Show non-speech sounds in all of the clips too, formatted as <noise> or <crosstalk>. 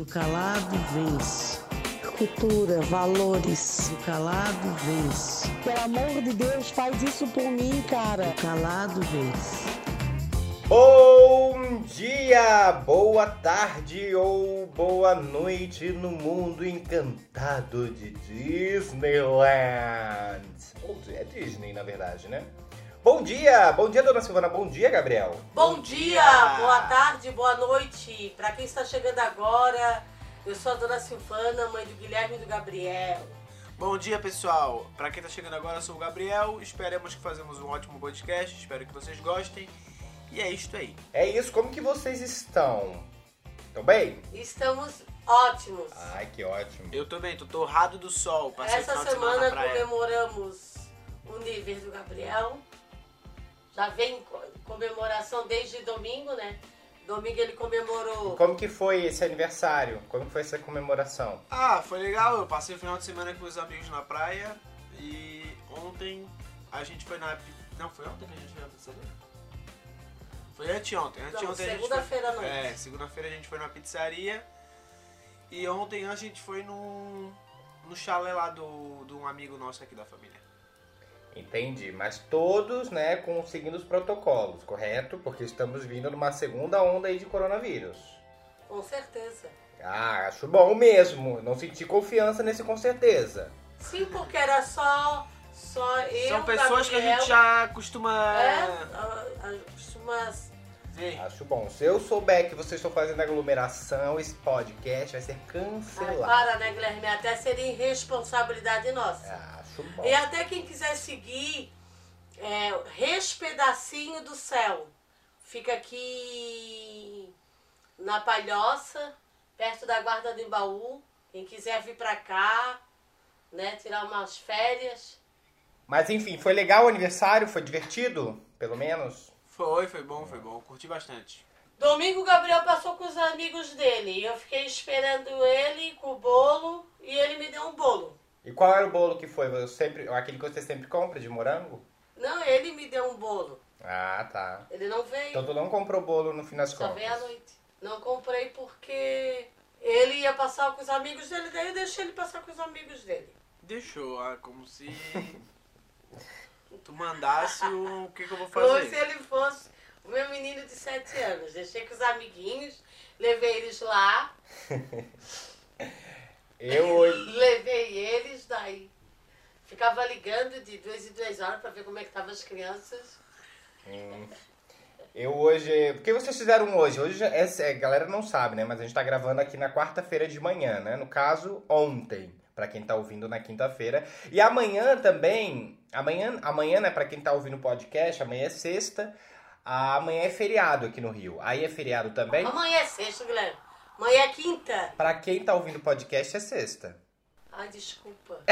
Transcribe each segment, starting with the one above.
O calado vence. Cultura, valores. O calado vence. Pelo amor de Deus, faz isso por mim, cara. O calado vence. Bom dia, boa tarde ou boa noite no mundo encantado de Disneyland. É Disney, na verdade, né? Bom dia, bom dia, dona Silvana. Bom dia, Gabriel. Bom dia, boa tarde, boa noite. Para quem está chegando agora, eu sou a dona Silvana, mãe do Guilherme e do Gabriel. Bom dia, pessoal. Para quem tá chegando agora, eu sou o Gabriel. Esperamos que fazemos um ótimo podcast. Espero que vocês gostem. E é isto aí. É isso, como que vocês estão? Estão bem? Estamos ótimos. Ai, que ótimo. Eu também, tô torrado do sol. Passei Essa semana na semana comemoramos o nível do Gabriel. Já vem co- comemoração desde domingo, né? Domingo ele comemorou. Como que foi esse aniversário? Como que foi essa comemoração? Ah, foi legal. Eu passei o final de semana com meus amigos na praia. E ontem a gente foi na. Não, foi ontem que a gente foi na pizzaria? Foi anteontem. Não, Anteontem a gente segunda-feira à foi... noite. É, segunda-feira a gente foi na pizzaria. E ontem a gente foi no, no chalé lá do, de um amigo nosso aqui da família. Entendi, mas todos, né, com seguindo os protocolos, correto? Porque estamos vindo numa segunda onda aí de coronavírus. Com certeza. Ah, acho bom mesmo. Não senti confiança nesse com certeza. Sim, porque era só, só eu, São pessoas que a Gabriel, gente já costuma É, costuma ver. Acho bom. Se eu souber que vocês estão fazendo aglomeração, esse podcast vai ser cancelado. para, né, Guilherme? Até seria irresponsabilidade nossa. Ah. E até quem quiser seguir, é, Respedacinho do Céu. Fica aqui na Palhoça, perto da Guarda do Embaú. Quem quiser vir pra cá, né, tirar umas férias. Mas enfim, foi legal o aniversário? Foi divertido? Pelo menos? Foi, foi bom, foi bom. Curti bastante. Domingo o Gabriel passou com os amigos dele. E eu fiquei esperando ele com o bolo e ele me deu um bolo. E qual era o bolo que foi? Você sempre, aquele que você sempre compra de morango? Não, ele me deu um bolo. Ah, tá. Ele não veio. Então tu não comprou bolo no fim das Só contas? veio à noite. Não comprei porque ele ia passar com os amigos dele, daí eu deixei ele passar com os amigos dele. Deixou, ah, como se tu mandasse o, o que, que eu vou Como se fazer. ele fosse o meu menino de 7 anos. Deixei com os amiguinhos, levei eles lá, <laughs> Eu hoje. <laughs> levei eles, daí ficava ligando de duas em duas horas pra ver como é que estavam as crianças. Hum. Eu hoje. O que vocês fizeram hoje? Hoje, essa, a galera não sabe, né? Mas a gente tá gravando aqui na quarta-feira de manhã, né? No caso, ontem, pra quem tá ouvindo na quinta-feira. E amanhã também. Amanhã, amanhã né? Pra quem tá ouvindo o podcast, amanhã é sexta. Amanhã é feriado aqui no Rio. Aí é feriado também? Amanhã é sexta, Guilherme. Amanhã é quinta. Pra quem tá ouvindo o podcast, é sexta. Ai, desculpa. <laughs>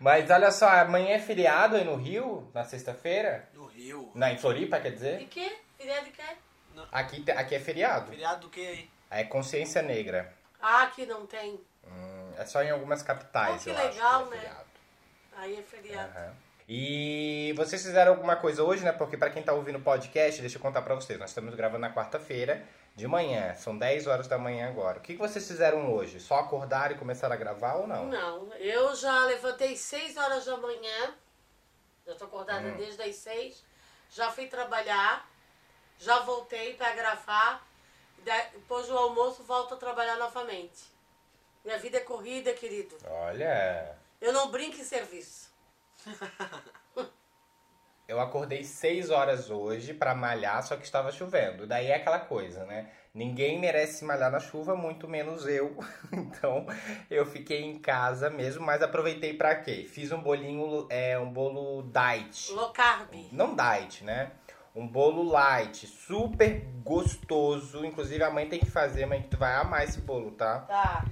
Mas olha só, amanhã é feriado aí no Rio, na sexta-feira. No Rio. Na, em Floripa, quer De dizer? quê? Feriado de quê? Aqui, aqui é feriado. Feriado do que aí? É consciência negra. Ah, aqui não tem. Hum, é só em algumas capitais, Oh, que eu legal, acho que é né? feriado. Aí é feriado. Aham. E vocês fizeram alguma coisa hoje, né? Porque pra quem tá ouvindo o podcast, deixa eu contar pra vocês. Nós estamos gravando na quarta-feira de manhã. São 10 horas da manhã agora. O que vocês fizeram hoje? Só acordaram e começaram a gravar ou não? Não, eu já levantei 6 horas da manhã. Já tô acordada Hum. desde as 6. Já fui trabalhar. Já voltei pra gravar. Depois do almoço, volto a trabalhar novamente. Minha vida é corrida, querido. Olha, Eu não brinco em serviço. <laughs> eu acordei 6 horas hoje pra malhar, só que estava chovendo. Daí é aquela coisa, né? Ninguém merece malhar na chuva, muito menos eu. <laughs> Então eu fiquei em casa mesmo, mas aproveitei pra quê? Fiz um bolinho, é, um bolo diet. Low carb. Não diet, né? Um bolo light, super gostoso. Inclusive a mãe tem que fazer, mãe, que tu vai amar esse bolo, tá? Tá.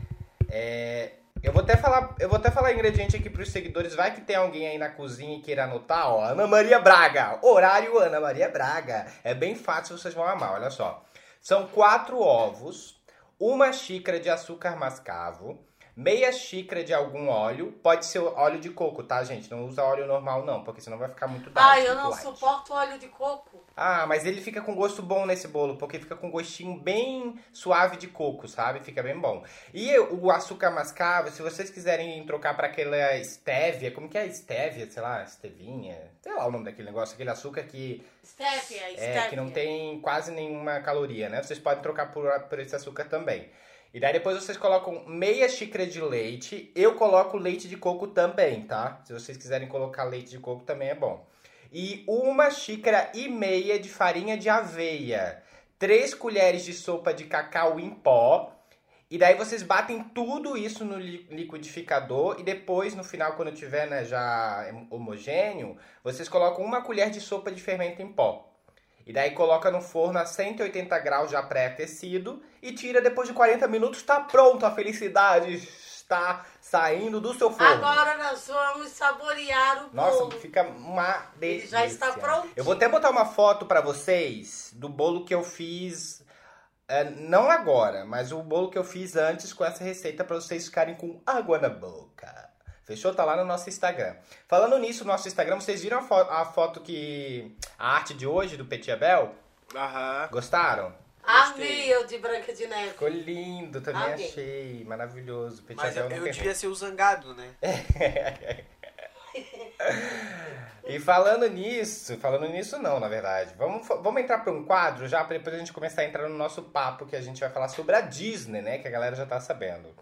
É, eu vou até falar, eu vou até falar ingrediente aqui pros seguidores. Vai que tem alguém aí na cozinha e queira anotar, ó. Ana Maria Braga, horário Ana Maria Braga. É bem fácil, vocês vão amar. Olha só, são quatro ovos, uma xícara de açúcar mascavo, meia xícara de algum óleo, pode ser óleo de coco, tá, gente? Não usa óleo normal não, porque senão vai ficar muito dark, Ai, eu não light. suporto óleo de coco. Ah, mas ele fica com gosto bom nesse bolo, porque fica com gostinho bem suave de coco, sabe? Fica bem bom. E o açúcar mascavo, se vocês quiserem trocar para aquela stevia, como que é stevia, sei lá, stevinha, sei lá o nome daquele negócio, aquele açúcar que Stevia, é, stevia. que não tem quase nenhuma caloria, né? Vocês podem trocar por, por esse açúcar também. E daí depois vocês colocam meia xícara de leite. Eu coloco leite de coco também, tá? Se vocês quiserem colocar leite de coco também é bom. E uma xícara e meia de farinha de aveia. Três colheres de sopa de cacau em pó. E daí vocês batem tudo isso no li- liquidificador e depois, no final, quando tiver né, já homogêneo, vocês colocam uma colher de sopa de fermento em pó. E daí coloca no forno a 180 graus já pré-aquecido e tira depois de 40 minutos, tá pronto, a felicidade está saindo do seu forno. Agora nós vamos saborear o Nossa, bolo. fica uma Ele delícia. já está pronto. Eu vou até botar uma foto pra vocês do bolo que eu fiz, é, não agora, mas o bolo que eu fiz antes com essa receita pra vocês ficarem com água na boca. Fechou? Tá lá no nosso Instagram. Falando nisso, no nosso Instagram, vocês viram a, fo- a foto que. a arte de hoje do Petit Abel? Aham. Gostaram? Amei eu de Branca de Neve. Ficou lindo, também Amei. achei. Maravilhoso. Petit Mas eu, Abel eu tem devia ser o zangado, né? <laughs> E falando nisso, falando nisso não, na verdade. Vamos, vamos entrar para um quadro já, para depois a gente começar a entrar no nosso papo, que a gente vai falar sobre a Disney, né? Que a galera já tá sabendo.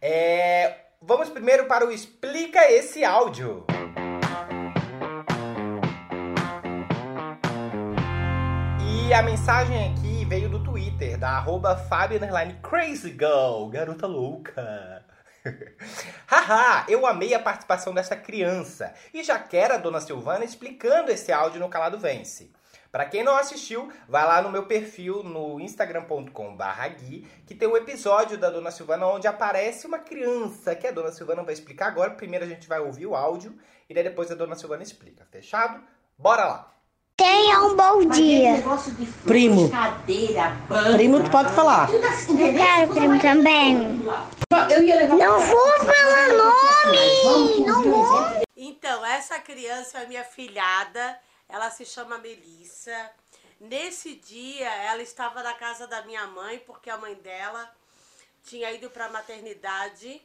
É, vamos primeiro para o Explica Esse Áudio. E a mensagem aqui veio do Twitter, da arroba Fábio underline Crazy Girl, garota louca. <laughs> Haha, eu amei a participação dessa criança e já quero a dona Silvana explicando esse áudio no Calado Vence. Pra quem não assistiu, vai lá no meu perfil no instagram.com.br Gui, que tem um episódio da Dona Silvana onde aparece uma criança que a Dona Silvana vai explicar agora. Primeiro a gente vai ouvir o áudio e daí depois a Dona Silvana explica. Fechado? Bora lá! Tenha um bom dia. Primo. Primo, tu pode falar. Eu quero, primo, também. Não vou falar nome. Não vou. Então, essa criança é minha filhada, ela se chama Melissa. Nesse dia, ela estava na casa da minha mãe, porque a mãe dela tinha ido para a maternidade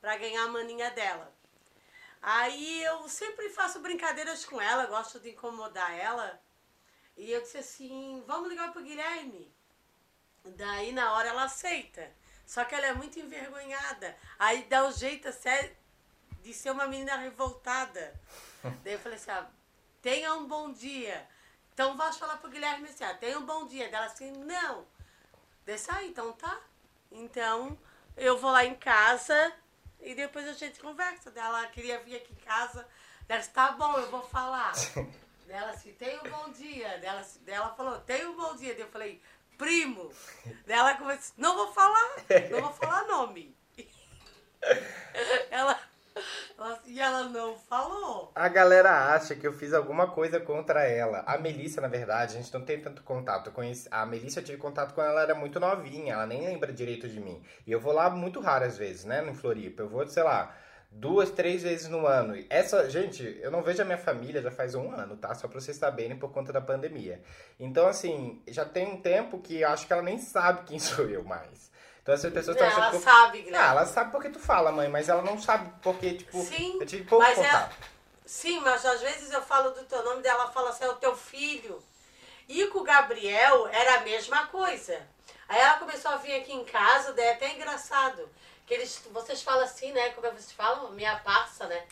para ganhar a maninha dela. Aí eu sempre faço brincadeiras com ela, gosto de incomodar ela. E eu disse assim: vamos ligar pro Guilherme. Daí na hora ela aceita. Só que ela é muito envergonhada. Aí dá o jeito de ser uma menina revoltada. Daí eu falei assim, ah, tenha um bom dia. Então vá falar pro Guilherme assim, ah, tenha um bom dia. Dela assim, não. Desse aí, então tá. Então eu vou lá em casa e depois a gente conversa. Dela queria vir aqui em casa. Dela disse, tá bom, eu vou falar. <laughs> Dela assim, tenha um bom dia. Dela, dela falou, tenha um bom dia. Eu falei, primo. Dela começou, não vou falar, não vou falar nome. <laughs> Ela, e ela não falou. A galera acha que eu fiz alguma coisa contra ela. A Melissa, na verdade, a gente não tem tanto contato. Eu conheci... A Melissa eu tive contato quando ela era muito novinha, ela nem lembra direito de mim. E eu vou lá muito raras vezes, né, no Floripa. Eu vou, sei lá, duas, três vezes no ano. Essa, gente, eu não vejo a minha família já faz um ano, tá? Só pra vocês saberem por conta da pandemia. Então, assim, já tem um tempo que acho que ela nem sabe quem <laughs> sou eu mais. Então essas pessoas estão Não, achando ela que eu... sabe, Ah, Guilherme. ela sabe porque tu fala, mãe, mas ela não sabe porque, tipo, Sim, eu tive pouco mas é- contato. Sim, mas às vezes eu falo do teu nome dela fala assim, é o teu filho. E com o Gabriel era a mesma coisa. Aí ela começou a vir aqui em casa, daí é até engraçado. Que eles, vocês falam assim, né? Como é que vocês falam? Minha parça, né?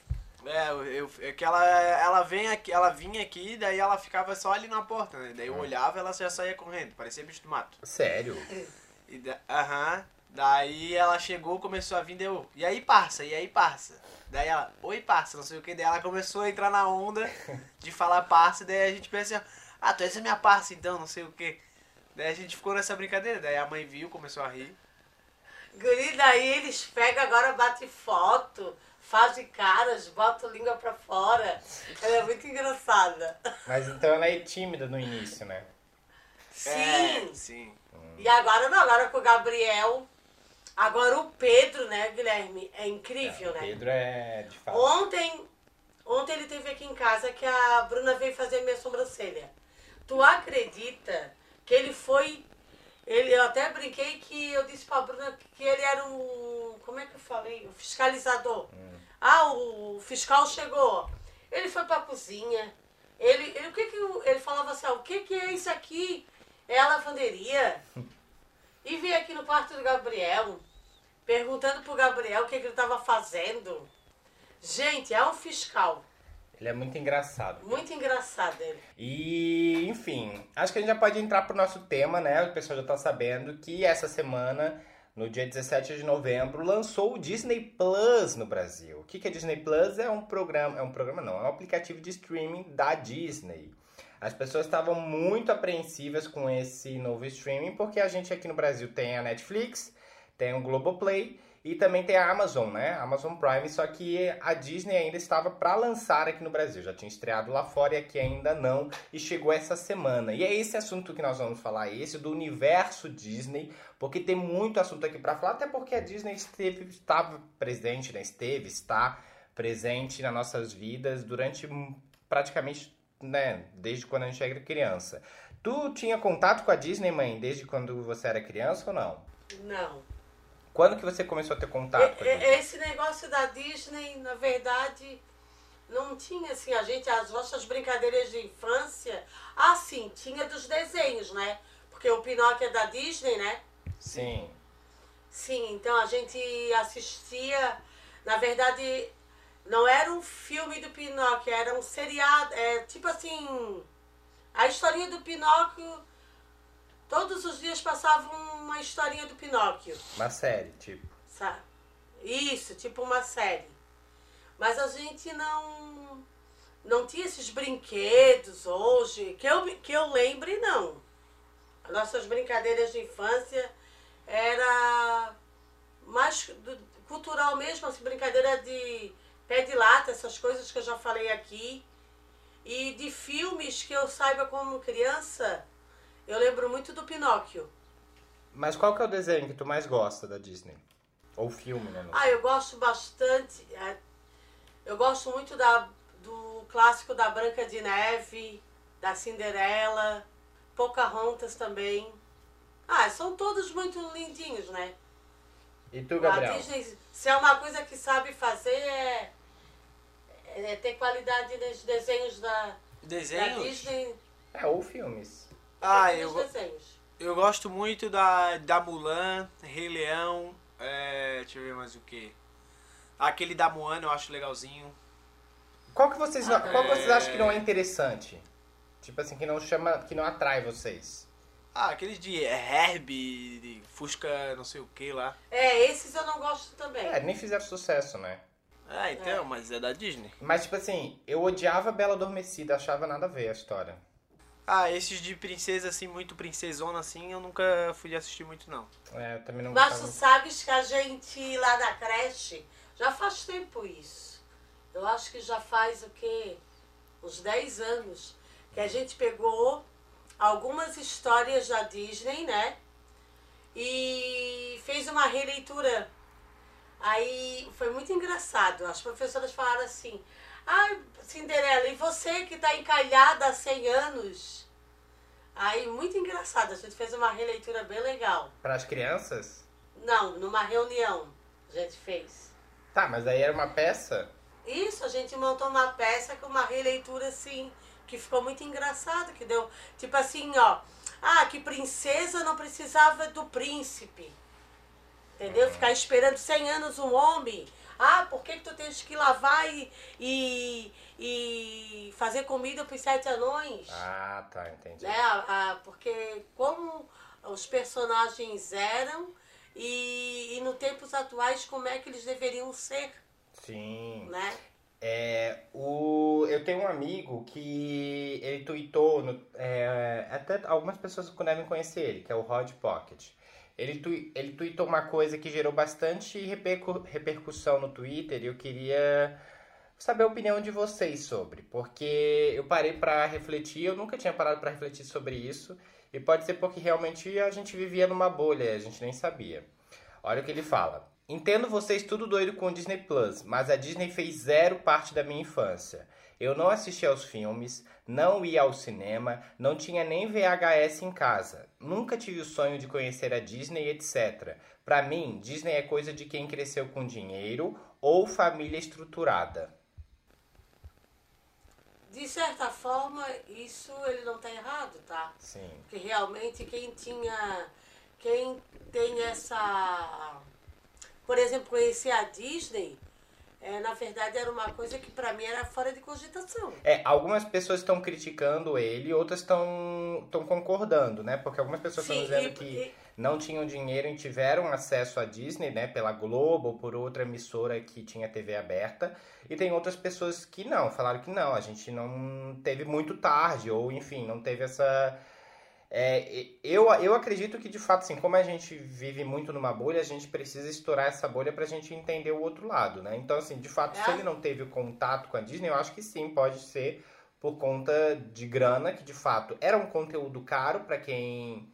É, eu, eu- é que ela, ela, vem aqui, ela vinha aqui, daí ela ficava só ali na porta, né? Daí eu olhava ela já saía correndo, parecia bicho do mato. Sério? E da- Aham. Daí ela chegou, começou a vir, deu. E aí, parça? E aí, parça? Daí ela, oi, parça, não sei o que. Daí ela começou a entrar na onda de falar parça. Daí a gente pensa assim, ah, tu és a minha parça então, não sei o que. Daí a gente ficou nessa brincadeira. Daí a mãe viu, começou a rir. Guri, daí eles pegam agora, bate foto, fazem caras, botam língua pra fora. Ela é muito engraçada. Mas então ela é tímida no início, né? Sim. É, sim. E agora não, agora com o Gabriel. Agora o Pedro, né, Guilherme, é incrível, O né? Pedro é de fato. Ontem, ontem ele teve aqui em casa que a Bruna veio fazer minha sobrancelha. Tu acredita que ele foi. Ele, eu até brinquei que eu disse pra Bruna que ele era um. Como é que eu falei? O fiscalizador. Ah, o fiscal chegou. Ele foi pra cozinha. Ele, ele, o que que, o- ele falava assim, ah, o que que é isso aqui? É a lavanderia. E veio aqui no quarto do Gabriel, perguntando pro Gabriel o que, que ele tava fazendo. Gente, é um fiscal. Ele é muito engraçado. Muito engraçado ele. E, enfim, acho que a gente já pode entrar pro nosso tema, né? O pessoal já tá sabendo que essa semana, no dia 17 de novembro, lançou o Disney Plus no Brasil. O que que é Disney Plus? É um programa, é um programa não, é um aplicativo de streaming da Disney. As pessoas estavam muito apreensivas com esse novo streaming, porque a gente aqui no Brasil tem a Netflix, tem o Globoplay e também tem a Amazon, né? Amazon Prime, só que a Disney ainda estava para lançar aqui no Brasil. Já tinha estreado lá fora e aqui ainda não, e chegou essa semana. E é esse assunto que nós vamos falar, esse do universo Disney, porque tem muito assunto aqui para falar, até porque a Disney esteve, estava presente, né? Esteve, está presente nas nossas vidas durante praticamente, né, desde quando a gente era criança. Tu tinha contato com a Disney, mãe, desde quando você era criança ou não? Não. Quando que você começou a ter contato com a Disney? Esse negócio da Disney, na verdade, não tinha assim, a gente, as nossas brincadeiras de infância, ah, sim, tinha dos desenhos, né? Porque o Pinóquio é da Disney, né? Sim. Sim, então a gente assistia, na verdade, não era um filme do Pinóquio, era um seriado, é tipo assim, a historinha do Pinóquio, todos os dias passava uma historinha do Pinóquio. Uma série, tipo. Sabe? Isso, tipo uma série. Mas a gente não não tinha esses brinquedos hoje, que eu, que eu lembre, não. As nossas brincadeiras de infância era mais cultural mesmo, assim, brincadeira de pé de lata, essas coisas que eu já falei aqui. E de filmes que eu saiba como criança, eu lembro muito do Pinóquio. Mas qual que é o desenho que tu mais gosta da Disney? Ou filme, né? Ah, eu gosto bastante. é, Eu gosto muito da, do clássico da Branca de Neve, da Cinderela, Pocahontas também. Ah, são todos muito lindinhos, né? E tu, A Gabriel? Disney, se é uma coisa que sabe fazer, é, é ter qualidade nos desenhos da, da Desenhos? Disney. É, ou filmes. Ah, eu, desenhos. eu gosto muito da, da Mulan, Rei Leão, é, deixa eu ver mais o que. Aquele da Moana eu acho legalzinho. Qual que vocês, qual que vocês É. acham que não é interessante? Tipo assim, que não chama, que não atrai vocês. Ah, aqueles de Herbie, de Fusca não sei o que lá. É, esses eu não gosto também. É, nem fizeram sucesso, né? Ah, então, mas é da Disney. Mas, tipo assim, eu odiava Bela Adormecida, achava nada a ver a história. Ah, esses de princesa, assim, muito princesona, assim, eu nunca fui assistir muito, não. É, eu também não Mas tu sabes que a gente lá na creche, já faz tempo isso. Eu acho que já faz o quê? Uns 10 anos. Que a gente pegou algumas histórias da Disney, né? E fez uma releitura. Aí foi muito engraçado. As professoras falaram assim: Ai, Cinderela, e você que está encalhada há 100 anos? Aí, muito engraçado. A gente fez uma releitura bem legal. Para as crianças? Não, numa reunião a gente fez. Tá, mas aí era uma peça? Isso, a gente montou uma peça com uma releitura assim, que ficou muito engraçado, que deu, tipo assim, ó, ah, que princesa não precisava do príncipe. Entendeu? Ficar esperando 100 anos um homem. Ah, por que, que tu tens que lavar e, e, e fazer comida para os sete anões? Ah, tá, entendi. né? A- a- porque como os personagens eram e, e no tempos atuais como é que eles deveriam ser, Sim. né? É, o, eu tenho um amigo que ele tweetou, no, é, até algumas pessoas devem conhecer ele, que é o Rod Pocket. Ele, tui, ele tweetou uma coisa que gerou bastante repercu- repercussão no Twitter e eu queria saber a opinião de vocês sobre, porque eu parei pra refletir, eu nunca tinha parado pra refletir sobre isso, e pode ser porque realmente a gente vivia numa bolha, a gente nem sabia. Olha o que ele fala. Entendo vocês tudo doido com Disney Plus, mas a Disney fez zero parte da minha infância. Eu não assisti aos filmes, não ia ao cinema, não tinha nem VHS em casa. Nunca tive o sonho de conhecer a Disney, etc. Para mim, Disney é coisa de quem cresceu com dinheiro ou família estruturada. De certa forma, isso ele não está errado, tá? Sim. Porque realmente quem tinha. Quem tem essa. Por exemplo, conhecer a Disney, é, na verdade era uma coisa que para mim era fora de cogitação. É, algumas pessoas estão criticando ele, outras estão concordando, né? Porque algumas pessoas estão dizendo e- que e- não tinham dinheiro e tiveram acesso à Disney, né? Pela Globo ou por outra emissora que tinha TV aberta. E tem outras pessoas que não, falaram que não, a gente não teve muito tarde, ou enfim, não teve essa. É, eu, eu acredito que de fato, assim, como a gente vive muito numa bolha, a gente precisa estourar essa bolha pra gente entender o outro lado, né? Então, assim, de fato, se É. ele não teve contato com a Disney, eu acho que sim, pode ser por conta de grana, que de fato era um conteúdo caro pra quem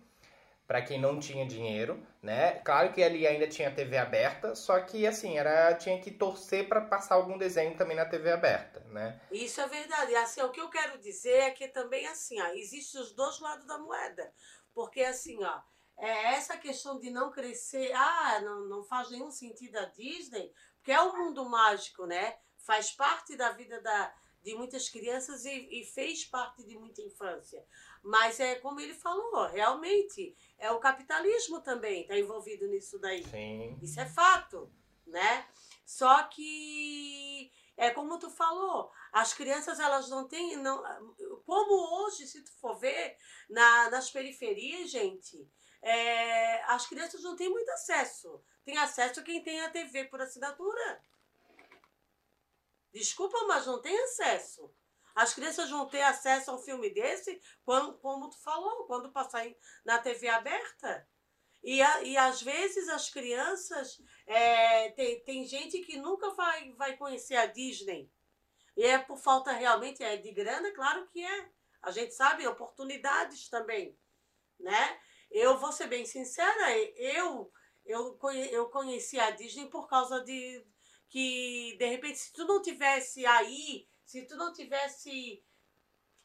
para quem não tinha dinheiro, né? Claro que ali ainda tinha TV aberta, só que assim, era tinha que torcer pra passar algum desenho também na TV aberta, né? Isso é verdade. Assim, o que eu quero dizer é que também assim, ó, existem os dois lados da moeda. Porque assim, ó, é essa questão de não crescer, ah, não, não faz nenhum sentido a Disney, porque é um mundo mágico, né? Faz parte da vida da, de muitas crianças e, e fez parte de muita infância. Mas é como ele falou, realmente, é o capitalismo também está envolvido nisso daí. Sim. Isso é fato, né? Só que é como tu falou, as crianças elas não têm, não, como hoje se tu for ver na, nas periferias, gente, é, as crianças não têm muito acesso. Tem acesso quem tem a TV por assinatura. Desculpa, mas não tem acesso. As crianças vão ter acesso a um filme desse, quando, como tu falou, quando passar na TV aberta. E, a- e às vezes as crianças. é, tem, tem gente que nunca vai, vai conhecer a Disney. E é por falta realmente é de grana, claro que é. A gente sabe, oportunidades também. Né? Eu vou ser bem sincera, eu, eu, eu conheci a Disney por causa de que, de repente, se tu não tivesse aí, se tu não tivesse,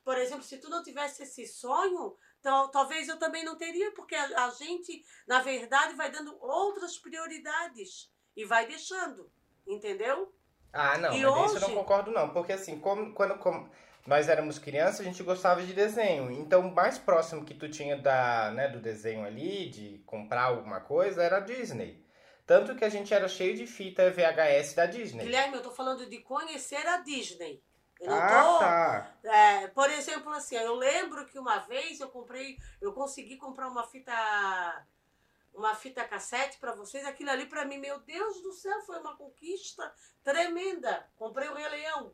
por exemplo, se tu não tivesse esse sonho, tal, talvez eu também não teria, porque a, a gente, na verdade, vai dando outras prioridades e vai deixando, entendeu? Ah, não, E mas isso eu não hoje- concordo não, porque assim, como, quando como nós éramos crianças, a gente gostava de desenho. Então, o mais próximo que tu tinha da, né, do desenho ali, de comprar alguma coisa, era a Disney. Tanto que a gente era cheio de fita VHS da Disney. Guilherme, eu tô falando de conhecer a Disney. Eu não ah, tô. tá. É, por exemplo, assim, eu lembro que uma vez eu comprei, eu consegui comprar uma fita, uma fita cassete para vocês. Aquilo ali para mim, meu Deus do céu, foi uma conquista tremenda. Comprei o Rei Leão.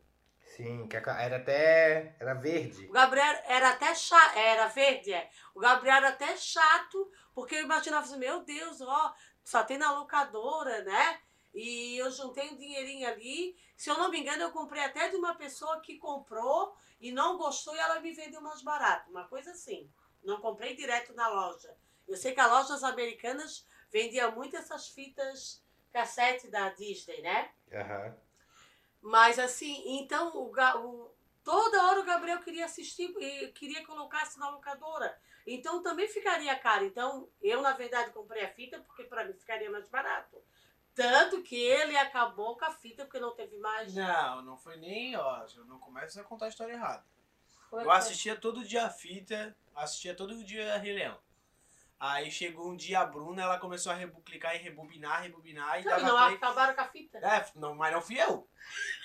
Sim, que era até. Era verde. O Gabriel era até chato, era verde, é. O Gabriel era até chato, porque eu imaginava assim, meu Deus, ó, só tem na locadora, né? E eu juntei um dinheirinho ali. Se eu não me engano, eu comprei até de uma pessoa que comprou e não gostou e ela me vendeu mais barato. Uma coisa assim. Não comprei direto na loja. Eu sei que as lojas americanas vendiam muito essas fitas cassete da Disney, né? Aham. Mas assim, então o, o- toda hora o Gabriel queria assistir e queria colocar-se na locadora. Então também ficaria caro. Então eu, na verdade, comprei a fita porque para mim ficaria mais barato. Tanto que ele acabou com a fita porque não teve mais. Não, não foi nem, ó, não começa a contar a história errada. Foi- Eu assistia todo dia a fita, assistia todo dia Rei Leão. Aí chegou um dia a Bruna, ela começou a clicar e rebobinar, rebobinar e não play. acabaram com a fita. É, não, mas não fui eu.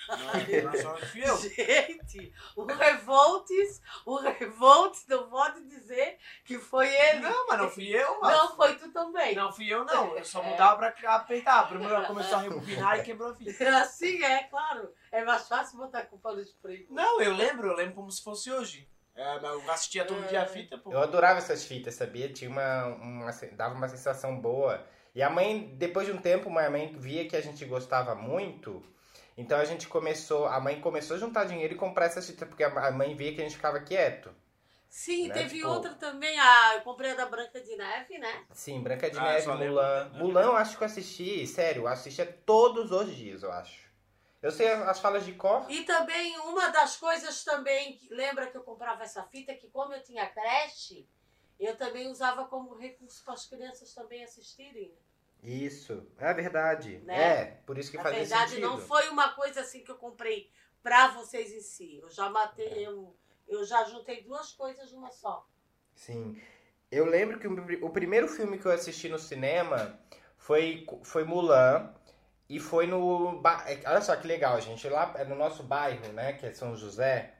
Não, não só fui eu. Gente, o Revoltes, o Revoltes não pode dizer que foi ele. Não, mas não fui eu, mano. Não, foi tu também. Não fui eu, não. Eu só mudava pra apertar. Primeiro ela começou a rebobinar e quebrou a fita. <laughs> Assim é, claro. É mais fácil botar a culpa nos primos. Não, eu lembro, eu lembro como se fosse hoje. É, mas eu assistia todo dia a fita, pô. Eu adorava essas fitas, sabia? Tinha uma, uma. dava uma sensação boa. E a mãe, depois de um tempo, minha mãe via que a gente gostava muito. Então a gente começou. A mãe começou a juntar dinheiro e comprar essas fitas, porque a a mãe via que a gente ficava quieto. Sim, né? teve Tipo- outra também, a, eu comprei a da Branca de Neve, né? Sim, Branca de Ah, Neve, Mulan. Mulan eu acho que eu assisti, sério, eu assistia todos os dias, eu acho. Eu sei as falas de cor. E também uma das coisas também, que lembra que eu comprava essa fita, que como eu tinha creche, eu também usava como recurso para as crianças também assistirem. Isso, é verdade. Né? É, por isso que Na fazia verdade, sentido. não foi uma coisa assim que eu comprei para vocês em si. Eu já matei, eu, eu já juntei duas coisas numa só. Sim. Eu lembro que o, o primeiro filme que eu assisti no cinema foi, foi Mulan. E foi no. é, Olha só que legal, gente. Lá é no nosso bairro, né? Que é São José.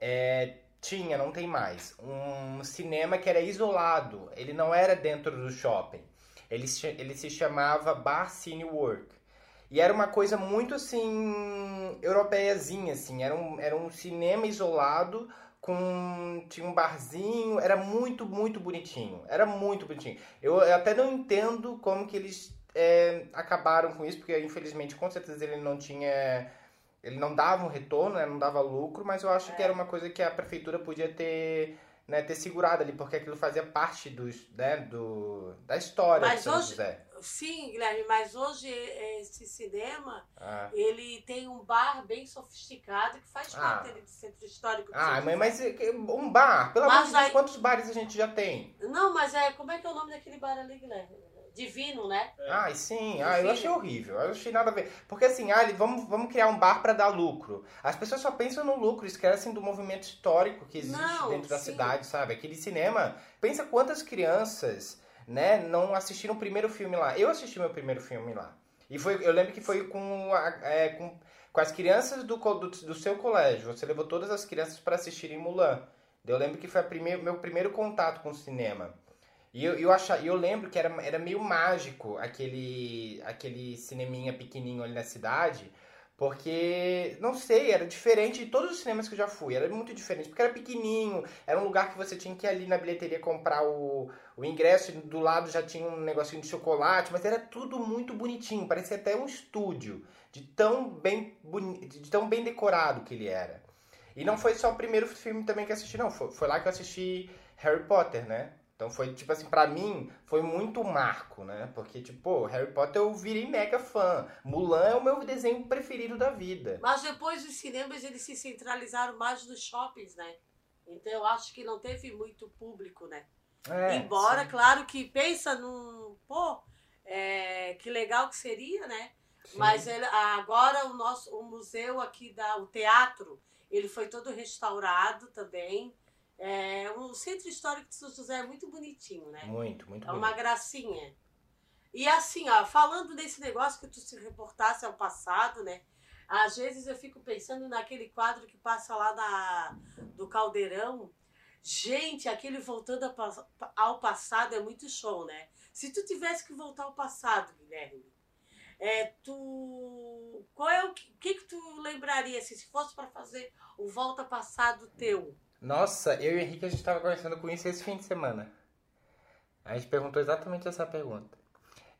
é, tinha, não tem mais. Um cinema que era isolado. Ele não era dentro do shopping. Ele, ele se chamava Bar Cine Work. E era uma coisa muito assim. europeiazinha, assim. Era um, era um cinema isolado com tinha um barzinho, era muito, muito bonitinho. Era muito bonitinho. Eu, eu até não entendo como que eles é, acabaram com isso, porque infelizmente com certeza ele não tinha. Ele não dava um retorno, né, não dava lucro, mas eu acho que era uma coisa que a prefeitura podia ter, né, ter segurado ali, porque aquilo fazia parte dos, né, do, da história Mas de São hoje- José. Sim, Guilherme, mas hoje eh, esse cinema, Ah. ele tem um bar bem sofisticado que faz Ah. parte ali do centro histórico. Ah, mas, mas é um bar, pelo amor de Deus, quantos bares a gente já tem? Não, mas é, como é que é o nome daquele bar ali, Guilherme? Divino, né? Ai, sim. Ah, eu achei horrível. Eu achei nada a ver. Porque assim, ah, vamos, vamos criar um bar pra dar lucro. As pessoas só pensam no lucro, esquecem do movimento histórico que existe Não, dentro da sim. cidade, sabe? Aquele cinema. Pensa quantas crianças, né, não assistiram o primeiro filme lá. Eu assisti meu primeiro filme lá. E foi, eu lembro que foi com, é, com, com as crianças do, do, do seu colégio. Você levou todas as crianças para assistirem Mulan. Eu lembro que foi a primeir, meu primeiro contato com o cinema. E eu, eu, acha, eu lembro que era, era meio mágico aquele, aquele cineminha pequenininho ali na cidade, porque, não sei, era diferente de todos os cinemas que eu já fui, era muito diferente, porque era pequenininho, era um lugar que você tinha que ir ali na bilheteria comprar o, o ingresso, e do lado já tinha um negocinho de chocolate, mas era tudo muito bonitinho, parecia até um estúdio, de tão bem, de tão bem decorado que ele era. E não foi só o primeiro filme também que assisti, não, foi, foi lá que eu assisti Harry Potter, né? Então foi, tipo assim, pra mim, foi muito marco, né? Porque, tipo, pô, Harry Potter eu virei mega fã. Mulan é o meu desenho preferido da vida. Mas depois os cinemas eles se centralizaram mais nos shoppings, né? Então eu acho que não teve muito público, né? É, Embora, sim, claro, que pensa num. Pô, é, que legal que seria, né? sim. Mas ele- agora o nosso o museu aqui, da, o teatro, ele foi todo restaurado também. É, o centro histórico de São José é muito bonitinho, né? Muito, muito É bonito. uma gracinha. E assim, ó, falando desse negócio que tu se reportasse ao passado, né? Às vezes eu fico pensando naquele quadro que passa lá da, do Caldeirão. Gente, aquele voltando a ao passado é muito show, né? Se tu tivesse que voltar ao passado, Guilherme, é, tu. Qual é o que, que, que tu lembraria assim, se fosse para fazer o volta passado teu? Nossa, eu e o Henrique a gente tava conversando com isso esse fim de semana. A gente perguntou exatamente essa pergunta.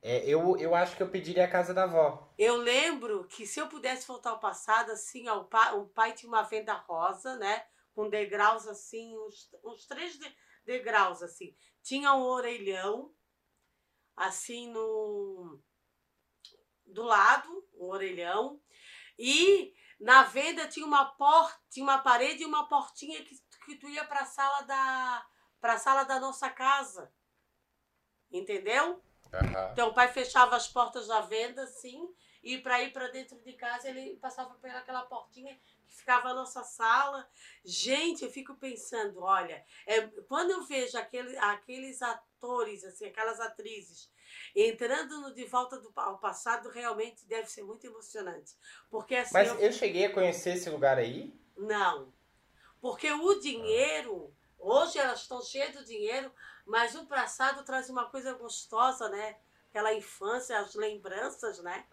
É, eu, eu acho que eu pediria a casa da avó. Eu lembro que se eu pudesse voltar ao passado, assim, ó, o, pai, o pai tinha uma venda rosa, né? Com degraus assim, uns, uns três de- degraus, assim. Tinha um orelhão, assim, no. Do lado, um orelhão. E na venda tinha uma porta, tinha uma parede e uma portinha que, que tu ia pra sala da. pra sala da nossa casa. Entendeu? Aham. Então o pai fechava as portas da venda, assim, e para ir para dentro de casa ele passava pelaquela portinha que ficava a nossa sala. Gente, eu fico pensando, olha, é, quando eu vejo aquele, aqueles atores, assim, aquelas atrizes entrando no De Volta do, ao Passado, realmente deve ser muito emocionante. Porque assim, Mas eu- eu cheguei a conhecer esse lugar aí. não. Porque o dinheiro, hoje elas estão cheias de dinheiro, mas o passado traz uma coisa gostosa, né? Aquela infância, as lembranças, né?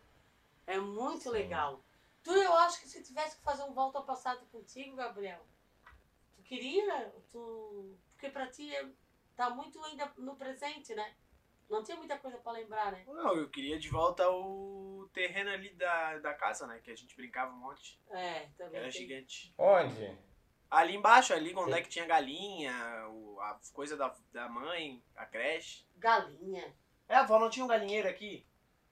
É muito Sim. legal. Tu, eu acho que se tivesse que fazer um volta ao passado contigo, Gabriel, tu queria? Tu... Porque pra ti é- tá muito ainda no presente, né? Não tinha muita coisa pra lembrar, né? Não, eu queria de volta o terreno ali da, da casa, né? Que a gente brincava um monte. É, também. era tem- gigante. Onde? Ali embaixo, ali onde é que tinha galinha, a coisa da, da mãe, a creche. Galinha. É, a avó não tinha um galinheiro aqui?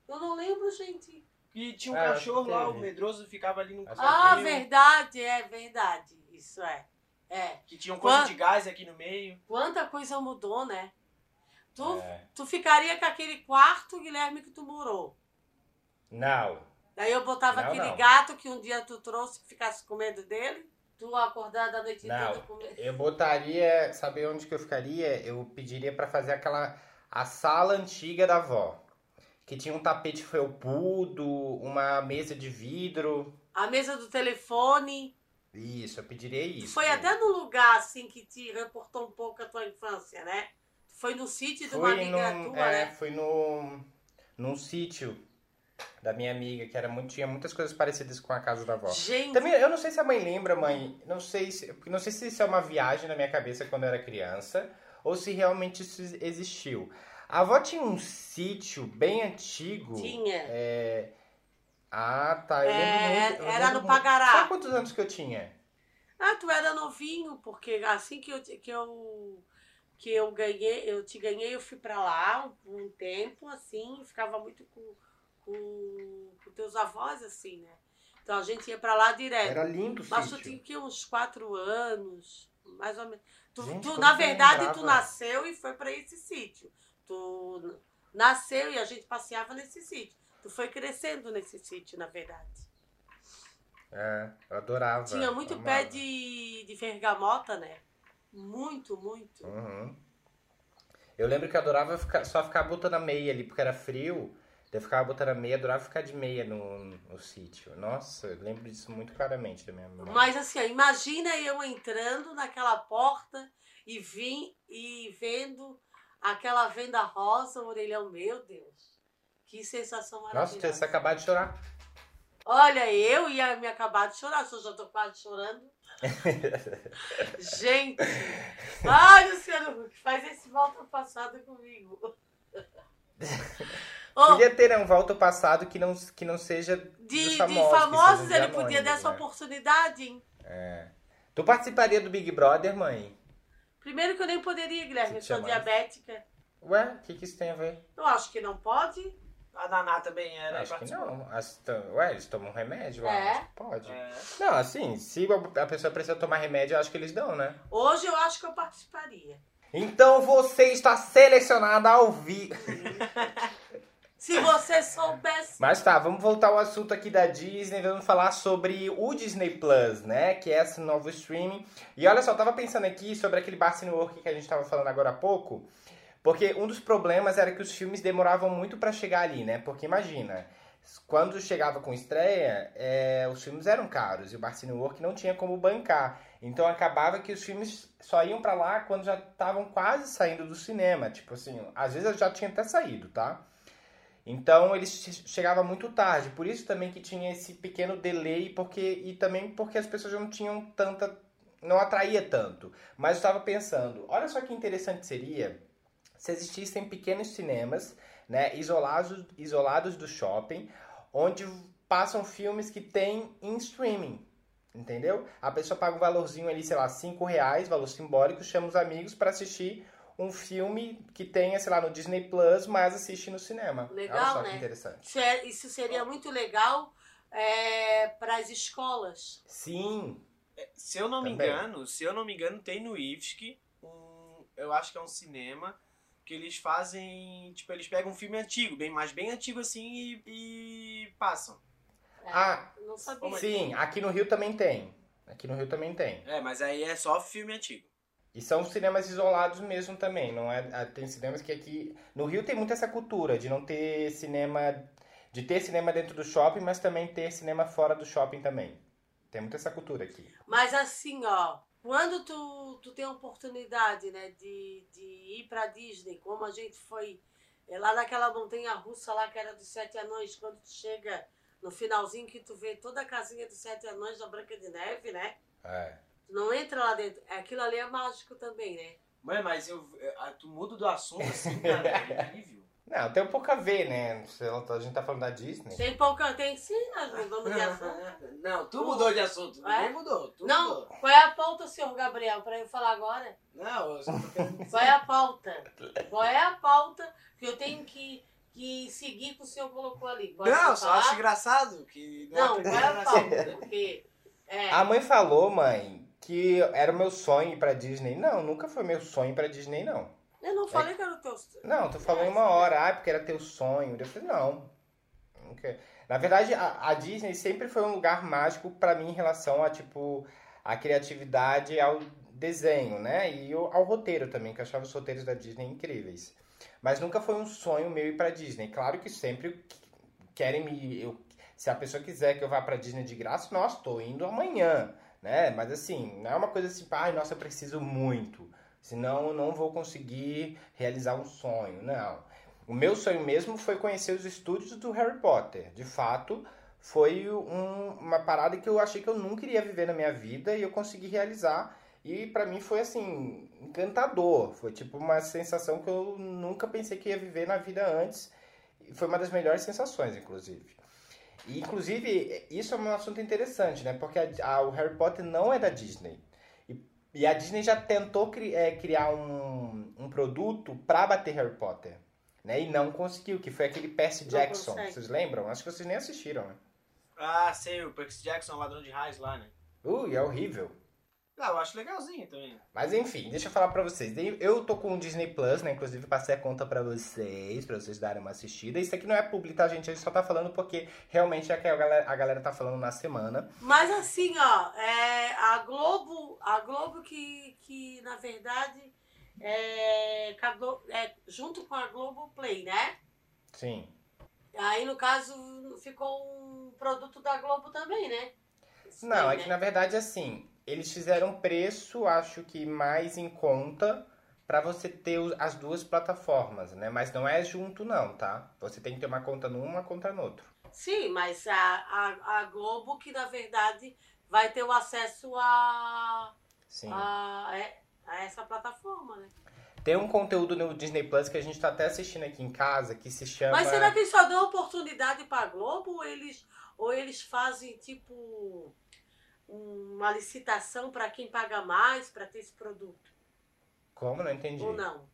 Eu não lembro, gente. E tinha um É, acho cachorro lá, o medroso ficava ali no Ah, verdade, é verdade. Isso é. É. Que tinha um coisa Qua- de gás aqui no meio. Quanta coisa mudou, né? Tu, É. tu ficaria com aquele quarto, Guilherme, que tu morou. Não. Daí eu botava Não, aquele não. gato que um dia tu trouxe que ficasse com medo dele. Tu acordada a noite Não. toda com medo. Eu botaria, sabe onde que eu ficaria? Eu pediria pra fazer aquela a sala antiga da avó, que tinha um tapete felpudo, uma mesa de vidro. A mesa do telefone. Isso, eu pediria Tu isso. foi até no lugar assim que te reportou um pouco a tua infância, né? Foi no sítio de uma amiga num, tua, é, né? fui no num sítio da minha amiga, que era muito tinha muitas coisas parecidas com a casa da avó. Gente, Também, eu não sei se a mãe lembra, mãe. Não sei se, não sei se isso é uma viagem na minha cabeça quando eu era criança ou se realmente isso existiu. A avó tinha um sítio bem antigo. tinha. É... Ah, tá. Eu É, muito. eu era no muito. Pagará. Sabe quantos anos que eu tinha? Ah, tu era novinho, porque assim que eu, que eu, que eu ganhei, eu te ganhei, eu fui pra lá um, um tempo, assim, ficava muito com, com, com teus avós, assim, né? Então a gente ia pra lá direto. Era lindo o Mas tu tinha que uns quatro anos, mais ou menos. Tu, Gente, tu, na verdade, tu nasceu e foi pra esse sítio. Tu nasceu e a gente passeava nesse sítio. Tu foi crescendo nesse sítio, na verdade. É, eu adorava. Tinha muito amava. pé de, de vergamota, né? Muito, muito. Uhum. Eu lembro que eu adorava ficar- só ficar botando a meia ali, porque era frio. Daí ficava botando a meia, adorava ficar de meia no, no sítio. Nossa, eu lembro disso muito claramente da minha memória. Mas assim, ó, imagina eu entrando naquela porta e vim e vendo aquela venda rosa, o orelhão, meu Deus. Que sensação Nossa, maravilhosa. você acabou de chorar. Olha, eu ia me acabar de chorar, se eu já tô quase chorando. Gente! Ai, Luciano Huck, faz esse volta ao passado comigo. <laughs> Ô, Podia ter né, um volta ao passado que não, que não seja de, dos de famosos. famosos, ele podia dar anônimos, essa né? oportunidade, hein? Tu participaria do Big Brother, mãe? Primeiro que eu nem poderia, Guilherme, eu sou chamasse. diabética. Ué, o que, que isso tem a ver? Eu acho que não pode. A Naná também era. Acho que não. As- ué, eles tomam remédio? Eu É. acho que Pode. É. Não, assim, se a pessoa precisa tomar remédio, eu acho que eles dão, né? Hoje eu acho que eu participaria. Então você está selecionada ao vivo. <laughs> Se você soubesse. Mas tá, vamos voltar ao assunto aqui da Disney, vamos falar sobre o Disney Plus, né? Que é esse novo streaming. E olha só, eu tava pensando aqui sobre aquele Barcine Work que a gente tava falando agora há pouco, porque um dos problemas era que os filmes demoravam muito pra chegar ali, né? Porque imagina, quando chegava com estreia, é, os filmes eram caros e o Barcine Work não tinha como bancar. Então acabava que os filmes só iam pra lá quando já estavam quase saindo do cinema. Tipo assim, às vezes já tinha até saído, tá? Então ele che- chegava muito tarde, por isso também que tinha esse pequeno delay, porque e também porque as pessoas não tinham tanta, não atraía tanto. Mas eu estava pensando, olha só que interessante seria se existissem pequenos cinemas, né, isolados, isolados do shopping, onde passam filmes que tem em streaming. Entendeu? A pessoa paga um valorzinho ali, sei lá, 5 reais, valor simbólico, chama os amigos para assistir um filme que tenha, sei lá, no Disney Plus, mas assiste no cinema. Legal, Olha só né? que interessante. Isso, é- isso seria muito legal para as escolas. Sim, Se eu não me Também. engano, se eu não me engano, tem no IFSC um. Eu acho que é um cinema que eles fazem. Tipo, eles pegam um filme antigo, bem, mas bem antigo assim, e, e passam. É, Ah, não sabia. sim, aqui no Rio também tem. Aqui no Rio também tem. É, mas aí é só filme antigo. E são cinemas isolados mesmo também, não é? ah, Tem cinemas que aqui no Rio tem muito essa cultura de não ter cinema, de ter cinema dentro do shopping, mas também ter cinema fora do shopping também. Tem muito essa cultura aqui. Mas assim, ó, quando tu, tu tem a oportunidade, né, de, de ir pra Disney, como a gente foi é, lá naquela montanha russa lá que era dos Sete Anões, quando tu chega no finalzinho que tu vê toda a casinha dos Sete Anões da Branca de Neve, né? É. Tu não entra lá dentro. Aquilo ali é mágico também, né? Mãe, mas eu. Tu muda do assunto assim, <laughs> cara, é incrível. Não, tem um pouco a ver, né? Ela- A gente tá falando da Disney. Tem pouca. Tem sim, nós mudamos de assunto. <laughs> Não, tu mudou de assunto. É? Ninguém mudou. Tu Não, mudou. qual é a pauta, senhor Gabriel, pra eu falar agora? Não, eu só tô querendo Qual é a pauta? Qual é a pauta que eu tenho que, que seguir que o senhor colocou ali? Pode Não, só falar? acho engraçado que. Não, é a qual é a pauta? Porque. É, A mãe falou, mãe, que era o meu sonho ir pra Disney. Não, nunca foi meu sonho ir pra Disney, não. eu não falei que era o teu. Não, tu falou em uma hora, ah, porque era teu sonho. Eu falei, não. Na verdade, a, a Disney sempre foi um lugar mágico pra mim em relação a, tipo, a criatividade ao desenho, né? E ao roteiro também, que eu achava os roteiros da Disney incríveis. Mas nunca foi um sonho meu ir pra Disney. Claro que sempre querem me. Eu, se a pessoa quiser que eu vá pra Disney de graça, nossa, tô indo amanhã, né? Mas assim, não é uma coisa assim, ai, nossa, eu preciso muito. Senão eu não vou conseguir realizar um sonho. Não. O meu sonho mesmo foi conhecer os estúdios do Harry Potter. De fato, foi um- uma parada que eu achei que eu nunca iria viver na minha vida e eu consegui realizar. E pra mim foi assim, encantador. Foi tipo uma sensação que eu nunca pensei que ia viver na vida antes. Foi uma das melhores sensações, inclusive. E, inclusive, isso é um assunto interessante, né? Porque a- a- o Harry Potter não é da Disney. E, e a Disney já tentou cri- é, criar um, um produto pra bater Harry Potter. Né? E não conseguiu, que foi aquele Percy Não Jackson. consegue. Vocês lembram? Acho que vocês nem assistiram, né? Ah, sei, o Percy Jackson, ladrão de raios lá, né? Ui, é horrível. Ah, eu acho legalzinho também. Mas enfim, deixa eu falar pra vocês. Eu tô com o Disney Plus, né? Inclusive passei a conta pra vocês, pra vocês darem uma assistida. Isso aqui não é publi, tá, gente? A gente só tá falando porque realmente é que a galera, a galera tá falando na semana. Mas assim, ó, é, a Globo, a Globo que, que na verdade, é, é, junto com a Globo Play, né? Sim. Aí, no caso, ficou um produto da Globo também, né? Esse Não, daí, é que né? na verdade, assim, eles fizeram preço, acho que mais em conta, pra você ter as duas plataformas, né? Mas não é junto, não, tá? Você tem que ter uma conta num, uma conta no outro. Sim, mas a, a, a Globo que, na verdade, vai ter o acesso a, Sim. a, é- a essa plataforma, né? Tem um conteúdo no Disney Plus que a gente tá até assistindo aqui em casa que se chama. Mas será que eles só dão oportunidade pra Globo ou eles, ou eles fazem, tipo, uma licitação para quem paga mais para ter esse produto? Como? Não entendi. Ou não?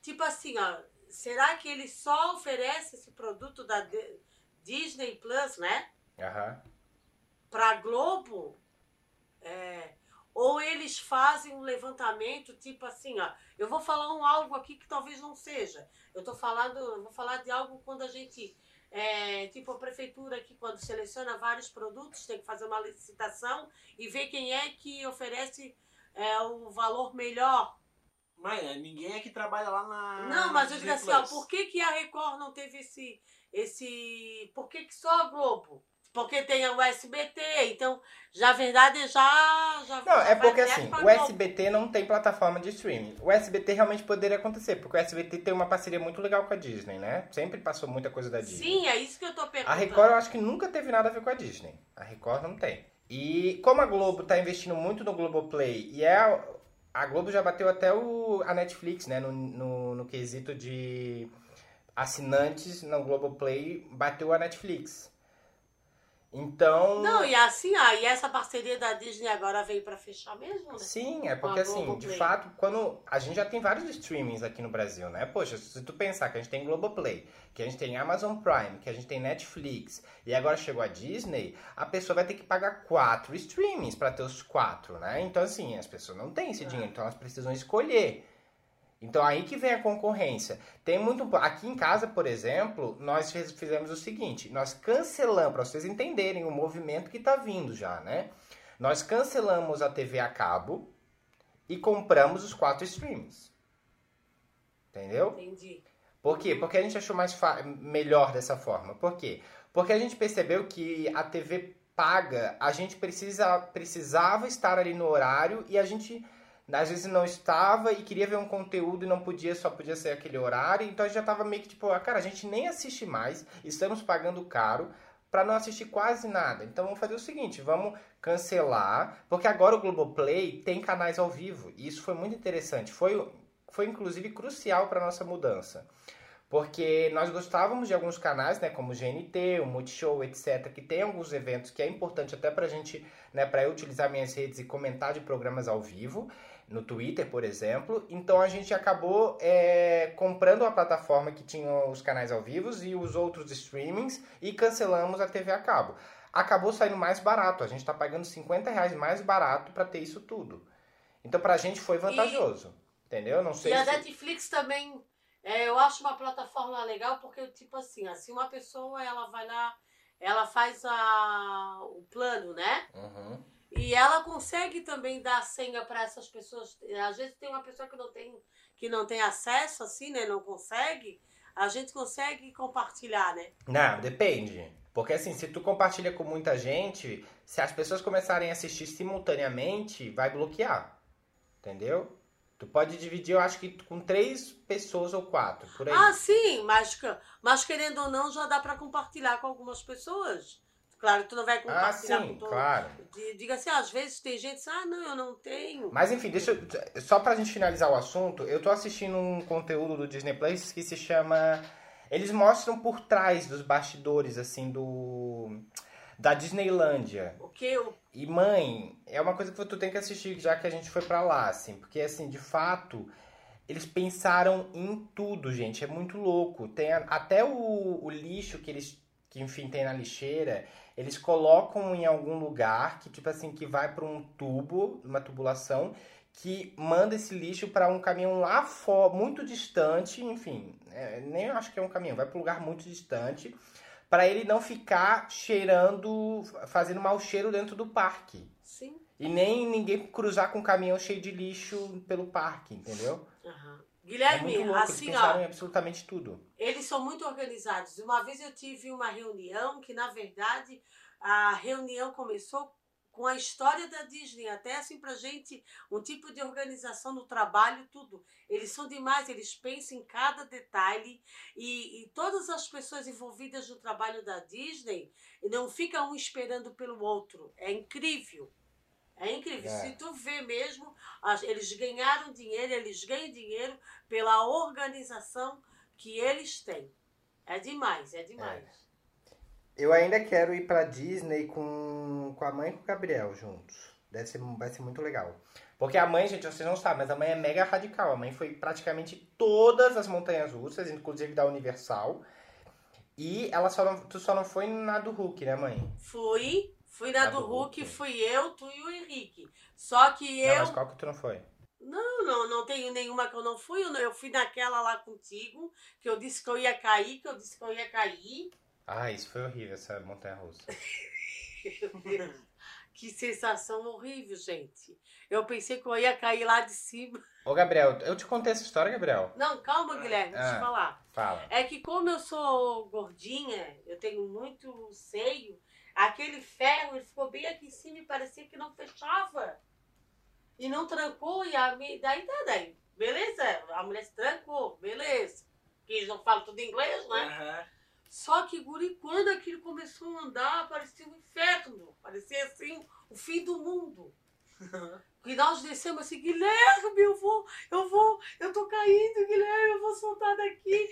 Tipo assim, ó, será que eles só oferecem esse produto da Disney Plus, né? Aham. Pra Globo? É, ou eles fazem um levantamento, tipo assim, ó, eu vou falar um algo aqui que talvez não seja. Eu tô falando, eu vou falar de algo quando a gente, é, tipo a prefeitura aqui, quando seleciona vários produtos, tem que fazer uma licitação e ver quem é que oferece é, o valor melhor. Mas é, ninguém é que trabalha lá na. Não, mas eu digo assim, ó, por que, que a Record não teve esse. esse. Por que, que só a Globo? Porque tem o SBT, então, já a verdade já. já Não, já é porque assim, o. SBT não tem plataforma de streaming. O SBT realmente poderia acontecer, porque o SBT tem uma parceria muito legal com a Disney, né? Sempre passou muita coisa da Disney. Sim, é isso que eu tô A perguntando. Record eu acho que nunca teve nada a ver com a Disney. A Record não tem. E como a Globo tá investindo muito no Globoplay, e é a, a Globo já bateu até o, a Netflix, né? No, no, no quesito de assinantes no Globoplay, bateu a Netflix. Então. Não, e assim, ah, e essa parceria da Disney agora veio pra fechar mesmo, né? Sim, é porque assim, de fato, quando a gente já tem vários streamings aqui no Brasil, né? Poxa, se tu pensar que a gente tem Globoplay, que a gente tem Amazon Prime, que a gente tem Netflix, e agora chegou a Disney, a pessoa vai ter que pagar quatro streamings pra ter os quatro, né? Então assim, as pessoas não têm esse dinheiro, então elas precisam escolher. Então aí que vem a concorrência. Tem muito. Aqui em casa, por exemplo, nós fiz- fizemos o seguinte: nós cancelamos, para vocês entenderem o movimento que tá vindo já, né? Nós cancelamos a TV a cabo e compramos os quatro streams. Entendeu? Entendi. Por quê? Porque a gente achou mais melhor dessa forma. Por quê? Porque a gente percebeu que a TV paga, a gente precisa, precisava estar ali no horário e a gente às vezes não estava e queria ver um conteúdo e não podia, só podia ser aquele horário. Então a gente já tava meio que tipo, ah, cara, a gente nem assiste mais, estamos pagando caro para não assistir quase nada. Então vamos fazer o seguinte, vamos cancelar, porque agora o Globoplay tem canais ao vivo. E isso foi muito interessante. Foi foi inclusive crucial para nossa mudança. Porque nós gostávamos de alguns canais, né, como o GNT, o Multishow, etc, que tem alguns eventos que é importante até pra gente, né, para eu utilizar minhas redes e comentar de programas ao vivo, no Twitter, por exemplo. Então a gente acabou é, comprando a plataforma que tinha os canais ao vivo e os outros streamings e cancelamos a TV a cabo. Acabou saindo mais barato, a gente tá pagando 50 reais mais barato para ter isso tudo. Então pra gente foi vantajoso. Entendeu? Não sei E a se... Netflix também, é, eu acho uma plataforma legal porque, tipo assim, assim, uma pessoa, ela vai lá, ela faz a, o plano, né? Uhum. E ela consegue também dar senha para essas pessoas. Às vezes tem uma pessoa que não tem, que não tem acesso, assim, né? Não consegue. A gente consegue compartilhar, né? Não, depende. Porque assim, se tu compartilha com muita gente, se as pessoas começarem a assistir simultaneamente, vai bloquear. Entendeu? Tu pode dividir, eu acho que com três pessoas ou quatro, por aí. Ah, sim, mas, mas querendo ou não, já dá para compartilhar com algumas pessoas. Claro, tu não vai Ah, compartilhar sim, com todo claro. Di- Diga assim, às vezes tem gente que diz, ah, não, eu não tenho. Mas enfim, deixa eu, só pra gente finalizar o assunto, eu tô assistindo um conteúdo do Disney Plus que se chama eles mostram por trás dos bastidores assim do da Disneylândia. O que eu. E mãe, é uma coisa que tu tem que assistir já que a gente foi pra lá, assim, porque assim, de fato, eles pensaram em tudo, gente, é muito louco. Tem a- até o, o lixo que eles que enfim tem na lixeira, eles colocam em algum lugar que tipo assim que vai para um tubo, uma tubulação que manda esse lixo para um caminhão lá fora, muito distante, enfim, é, nem acho que é um caminhão, vai para um lugar muito distante, para ele não ficar cheirando, fazendo mau cheiro dentro do parque. Sim. E nem ninguém cruzar com um caminhão cheio de lixo pelo parque, entendeu? Aham. É Guilherme, muito louco, eles assim, pensaram ó. em absolutamente tudo. Eles são muito organizados. Uma vez eu tive uma reunião que, na verdade, a reunião começou com a história da Disney, até assim pra gente, um tipo de organização no trabalho, tudo. Eles são demais, eles pensam em cada detalhe e, e todas as pessoas envolvidas no trabalho da Disney não ficam um esperando pelo outro. É incrível. É incrível. É. Se tu vê mesmo, eles ganharam dinheiro, eles ganham dinheiro pela organização que eles têm. É demais, é demais. Eu ainda quero ir pra Disney com, com a mãe e com o Gabriel juntos. Deve ser, vai ser muito legal. Porque a mãe, gente, vocês não sabem, mas a mãe é mega radical. A mãe foi praticamente todas as montanhas russas, inclusive da Universal. E ela só não, tu só não foi na do Hulk, né, mãe? Fui, fui na A do do Hulk, Hulk. fui eu, tu e o Henrique. Só que Não, eu. mas qual que tu não foi? Não, não, não tenho nenhuma que eu não fui. Eu, não- eu fui naquela lá contigo, que eu disse que eu ia cair, que eu disse que eu ia cair. Ah, isso foi horrível, essa montanha russa. <laughs> Que sensação horrível, gente. Eu pensei que eu ia cair lá de cima. Ô, Gabriel, eu te contei essa história, Gabriel? Não, calma, Guilherme, deixa eu Ah. falar. Fala. É que como eu sou gordinha, eu tenho muito seio, aquele ferro ele ficou bem aqui em cima e parecia que não fechava. E não trancou, e a minha, daí tá daí. Beleza? A mulher se trancou, beleza. Porque eles não falam tudo inglês, né? Aham. Só que, guri, quando aquilo começou a andar, parecia um inferno. Parecia assim, o fim do mundo. <laughs> E nós descemos assim, Guilherme, eu vou, eu vou, eu tô caindo, Guilherme, eu vou soltar daqui.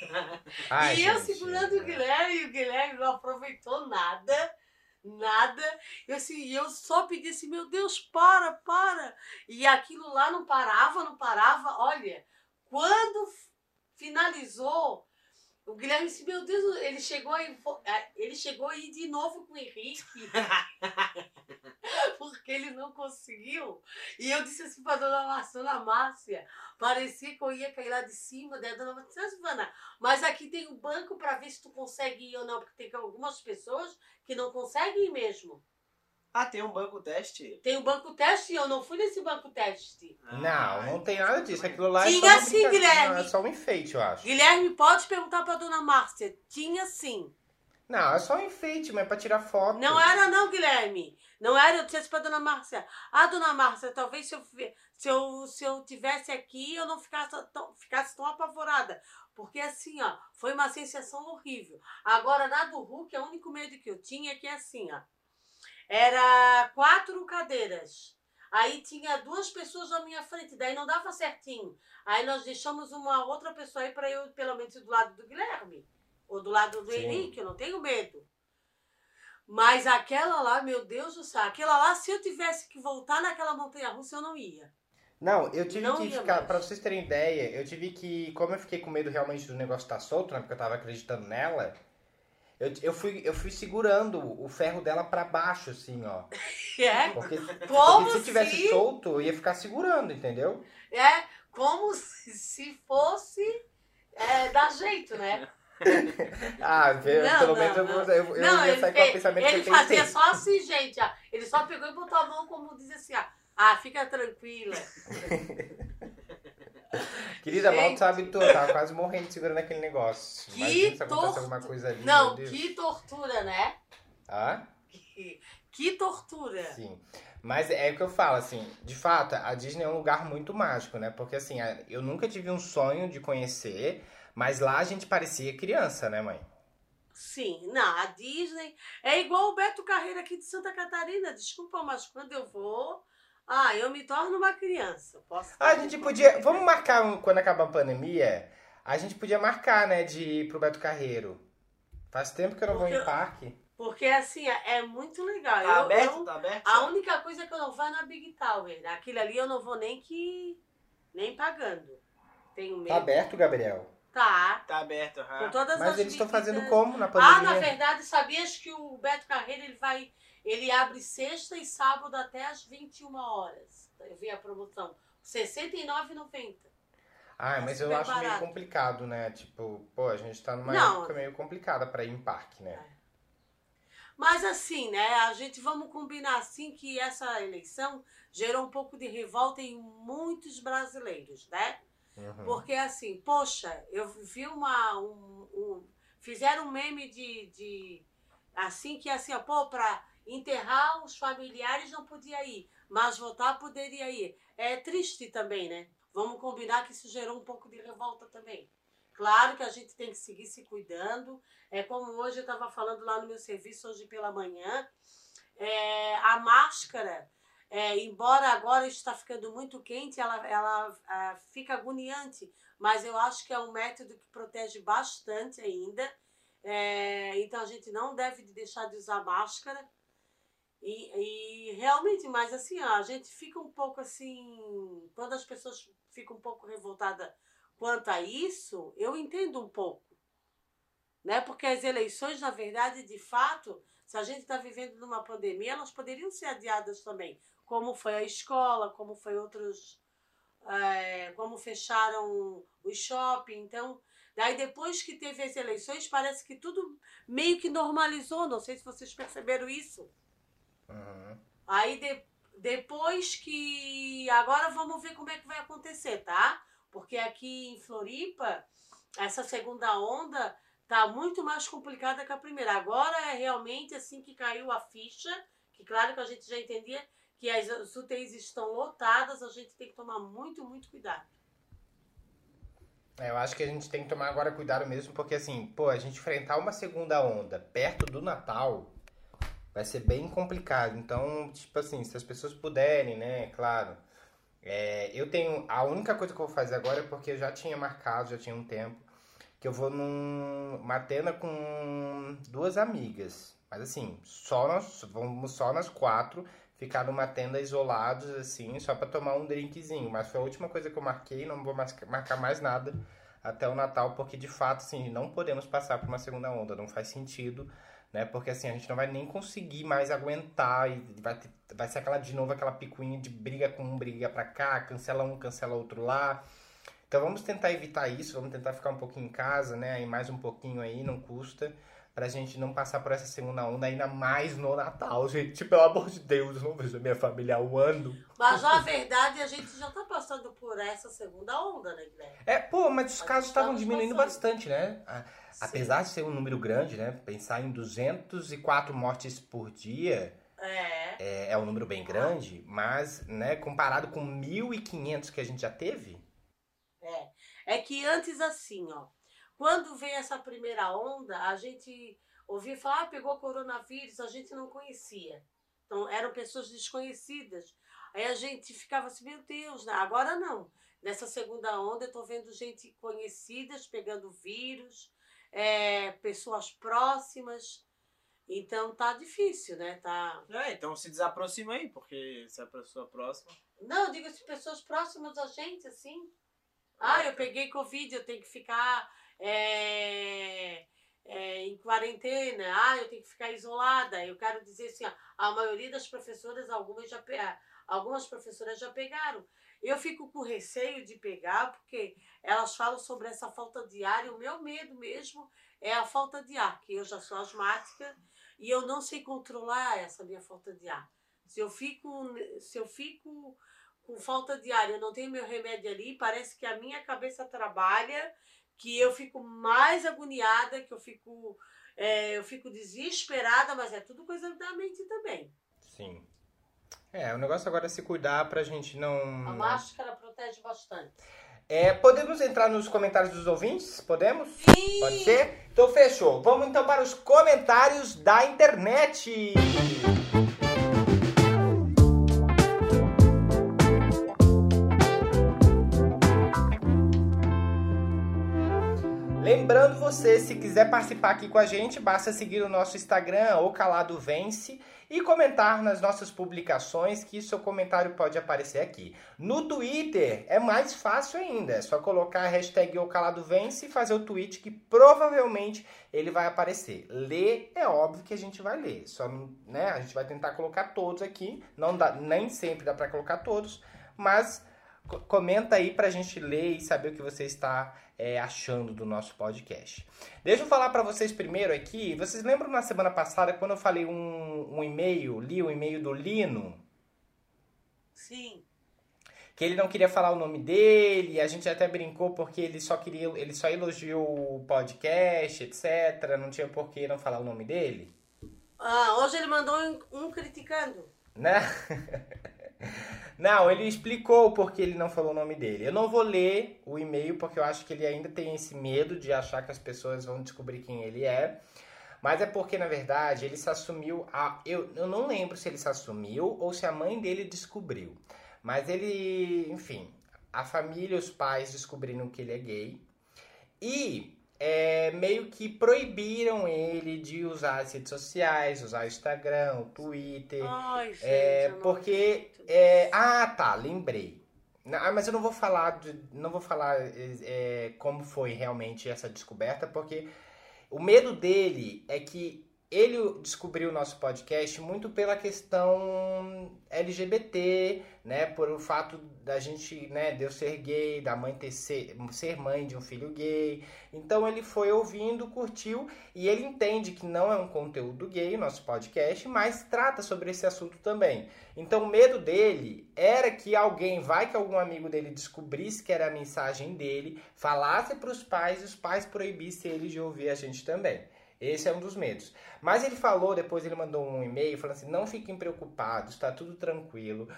<laughs> Ai, e eu gente, segurando é. o Guilherme, e o Guilherme não aproveitou nada, nada. Eu, assim, eu só pedi assim, meu Deus, para, para. E aquilo lá não parava, não parava. Olha, quando finalizou, o Guilherme disse, meu Deus, ele chegou aí, ele chegou aí de novo com o Henrique. <laughs> Porque ele não conseguiu. E eu disse assim pra dona Márcia, dona Márcia, parecia que eu ia cair lá de cima. Daí a dona "Ah, Silvana, mas aqui tem um banco pra ver se tu consegue ir ou não, porque tem algumas pessoas que não conseguem ir mesmo. Ah, tem um banco teste? Tem um banco teste e eu não fui nesse banco teste. Não, não tem nada disso. Aquilo lá é Tinha só uma sim. Guilherme. Não, É só um enfeite, eu acho. Guilherme, pode perguntar pra dona Márcia. Tinha sim. Não, é só um enfeite, mas é pra tirar foto. Não era não, Guilherme. Não era, eu disse pra dona Márcia. Ah, dona Márcia, talvez se eu, se eu, se eu tivesse aqui, eu não ficasse tão, ficasse tão apavorada. Porque assim, ó, foi uma sensação horrível. Agora, na do Hulk, o único medo que eu tinha é que assim, ó. Era quatro cadeiras. Aí tinha duas pessoas na minha frente, daí não dava certinho. Aí nós deixamos uma outra pessoa aí para eu, pelo menos, ir do lado do Guilherme. Ou do lado do Sim. Henrique, eu não tenho medo. Mas aquela lá, meu Deus do céu, aquela lá, se eu tivesse que voltar naquela montanha russa, eu não ia. Não, eu tive Não que ficar, mais. pra vocês terem ideia, eu tive que, como eu fiquei com medo realmente do negócio estar solto, né, porque eu tava acreditando nela, eu, eu, fui, eu fui segurando o ferro dela pra baixo, assim, ó. <laughs> É, Porque, Como porque se tivesse se- solto, eu ia ficar segurando, entendeu? é como se, se fosse é, dar jeito, né? <laughs> Ah, Não, pelo não, menos eu, não. vou- eu, eu não, ia ele, sair com o pensamento ele que eu fazia só assim, gente. ó. Ele só pegou e botou a mão como diz assim, ó. Ah, fica tranquila. <laughs> Querida, mal Gente. tu sabe eu tava quase morrendo segurando aquele negócio. Que ali, Não, que tortura, né? Ah? Que, que tortura. Sim. Mas é o que eu falo, assim, de fato, a Disney é um lugar muito mágico, né? Porque assim, eu nunca tive um sonho de conhecer, mas lá a gente parecia criança, né, mãe? Sim, não, a Disney é igual o Beto Carreira aqui de Santa Catarina. Desculpa, mas quando eu vou, ah, eu me torno uma criança. Posso Ah, a gente podia. Vamos marcar um- quando acabar a pandemia? A gente podia marcar, né, de ir pro Beto Carreiro. Faz tempo que eu não vou em Porque- parque. Porque assim, é é muito legal. Tá Eu- aberto? eu- Tá aberto? a única coisa que eu não vou é na Big Tower. Aquilo ali eu não vou nem que. nem pagando. Tenho medo. Tá aberto, Gabriel? Tá. Tá aberto, Com aham. todas Mas as eles estão medidas- fazendo como na Ah, pandemia? na verdade, sabias que o Beto Carreiro ele vai. Ele abre sexta e sábado até às 21 horas. Eu vi a promoção. R$ 69,90. Ah, mas eu acho meio barato. complicado, né? Tipo, pô, a gente tá numa Não. época meio complicada pra ir em parque, né? Mas assim, né? A gente vamos combinar assim que essa eleição gerou um pouco de revolta em muitos brasileiros, né? Uhum. Porque assim, poxa, eu vi uma. Um, um- fizeram um meme de, de. Assim que assim, ó, pô, pra enterrar os familiares não podia ir, mas votar poderia ir. É triste também, né? Vamos combinar que isso gerou um pouco de revolta também. Claro que a gente tem que seguir se cuidando. É como hoje eu estava falando lá no meu serviço, hoje pela manhã. É, a máscara, é, embora agora está ficando muito quente, ela, ela ah, fica agoniante, mas eu acho que é um método que protege bastante ainda. É, então a gente não deve deixar de usar máscara. E, e realmente, mas assim, ó, a gente fica um pouco assim. Quando as pessoas ficam um pouco revoltadas quanto a isso, eu entendo um pouco. Né? Porque as eleições, na verdade, de fato, se a gente está vivendo numa pandemia, elas poderiam ser adiadas também. Como foi a escola, como foi outros. é, como fecharam o shopping. Então, daí depois que teve as eleições, parece que tudo meio que normalizou. Não sei se vocês perceberam isso. Uhum. Aí de- depois que. Agora vamos ver como é que vai acontecer, tá? Porque aqui em Floripa, essa segunda onda tá muito mais complicada que a primeira. Agora é realmente assim que caiu a ficha, que claro que a gente já entendia que as, UTIs estão lotadas, a gente tem que tomar muito, muito cuidado. É, eu acho que a gente tem que tomar agora cuidado mesmo, porque assim, pô, a gente enfrentar uma segunda onda perto do Natal vai ser bem complicado. Então, tipo assim, se as pessoas puderem, né, claro. É, eu tenho. A única coisa que eu vou fazer agora é porque eu já tinha marcado, já tinha um tempo, que eu vou numa tenda com duas amigas. Mas assim, só nós, vamos só nós quatro ficar numa tenda isolados, assim, só pra tomar um drinkzinho. Mas foi a última coisa que eu marquei, não vou marcar mais nada até o Natal, porque de fato, assim, não podemos passar por uma segunda onda, não faz sentido, né? Porque assim, a gente não vai nem conseguir mais aguentar e vai, ter- vai ser aquela de novo, aquela picuinha de briga com um, briga pra cá, cancela um, cancela outro lá. Então vamos tentar evitar isso, vamos tentar ficar um pouquinho em casa, né? E mais um pouquinho aí, não custa. Pra gente não passar por essa segunda onda, ainda mais no Natal, gente. Pelo amor de Deus, eu não vejo a minha família há um ano. Mas na verdade a gente já está passando por essa segunda onda, né, Guilherme? É, pô, mas os Mas casos estavam estamos diminuindo passando. bastante, né? A-. Apesar de ser um número grande, né? Pensar em 204 mortes por dia É. é, é um número bem grande, mas, né, comparado com 1.500 que a gente já teve, É. É que antes, assim, ó, quando veio essa primeira onda, a gente ouvia falar, ah, pegou coronavírus, a gente não conhecia. Então, eram pessoas desconhecidas. Aí a gente ficava assim, meu Deus, né? agora não. Nessa segunda onda eu tô vendo gente conhecidas pegando vírus, é, pessoas próximas. Então tá difícil, né? Tá... É, então se desaproxima aí, porque se é a pessoa próxima. Não, eu digo assim, pessoas próximas a gente, assim. Ah, eu peguei Covid, eu tenho que ficar é, é, em quarentena. Ah, eu tenho que ficar isolada. Eu quero dizer assim, ó, a maioria das professoras, algumas já algumas professoras já pegaram. Eu fico com receio de pegar, porque elas falam sobre essa falta de ar, e o meu medo mesmo é a falta de ar, que eu já sou asmática e eu não sei controlar essa minha falta de ar. Se eu fico, se eu fico com falta de ar, eu não tenho meu remédio ali, parece que a minha cabeça trabalha, que eu fico mais agoniada, que eu fico, é, eu fico desesperada, mas é tudo coisa da mente também. Sim. É, o negócio agora é se cuidar pra gente não. A máscara protege bastante. É, podemos entrar nos comentários dos ouvintes? Podemos? Sim! Pode ser? Então fechou. Vamos então para os comentários da internet. Lembrando você, se quiser participar aqui com a gente, basta seguir o nosso Instagram, ou Calado Vence, e comentar nas nossas publicações, que seu comentário pode aparecer aqui. No Twitter é mais fácil ainda, é só colocar a hashtag ou Calado Vence e fazer o tweet que provavelmente ele vai aparecer. Ler é óbvio que a gente vai ler, só né, a gente vai tentar colocar todos aqui, não dá, nem sempre dá para colocar todos, mas comenta aí pra gente ler e saber o que você está é, achando do nosso podcast. Deixa eu falar para vocês primeiro aqui. Vocês lembram na semana passada quando eu falei um, um e-mail, li o um e-mail do Lino? Sim. Que ele não queria falar o nome dele, a gente até brincou porque ele só queria, ele só elogiou o podcast, etc. Não tinha por que não falar o nome dele. Ah, hoje ele mandou um, um criticando. Né? <laughs> Não, ele explicou porque ele não falou o nome dele. Eu não vou ler o e-mail porque eu acho que ele ainda tem esse medo de achar que as pessoas vão descobrir quem ele é. Mas é porque, na verdade, ele se assumiu. A... Eu, eu não lembro se ele se assumiu ou se a mãe dele descobriu. Mas ele, enfim, a família, os pais descobriram que ele é gay. E é, meio que proibiram ele de usar as redes sociais, usar o Instagram, o Twitter. Ai, gente, é, porque. É, ah, tá, lembrei. Ah, mas eu não vou falar, de, não vou falar é, como foi realmente essa descoberta, porque o medo dele é que ele descobriu o nosso podcast muito pela questão LGBT, né? Por o fato da gente, né, de eu ser gay, da mãe ter ser, ser mãe de um filho gay. Então ele foi ouvindo, curtiu e ele entende que não é um conteúdo gay, nosso podcast, mas trata sobre esse assunto também. Então o medo dele era que alguém, vai que algum amigo dele descobrisse que era a mensagem dele, falasse para os pais e os pais proibissem ele de ouvir a gente também. Esse é um dos medos. Mas ele falou, depois ele mandou um e-mail falando assim: não fiquem preocupados, está tudo tranquilo.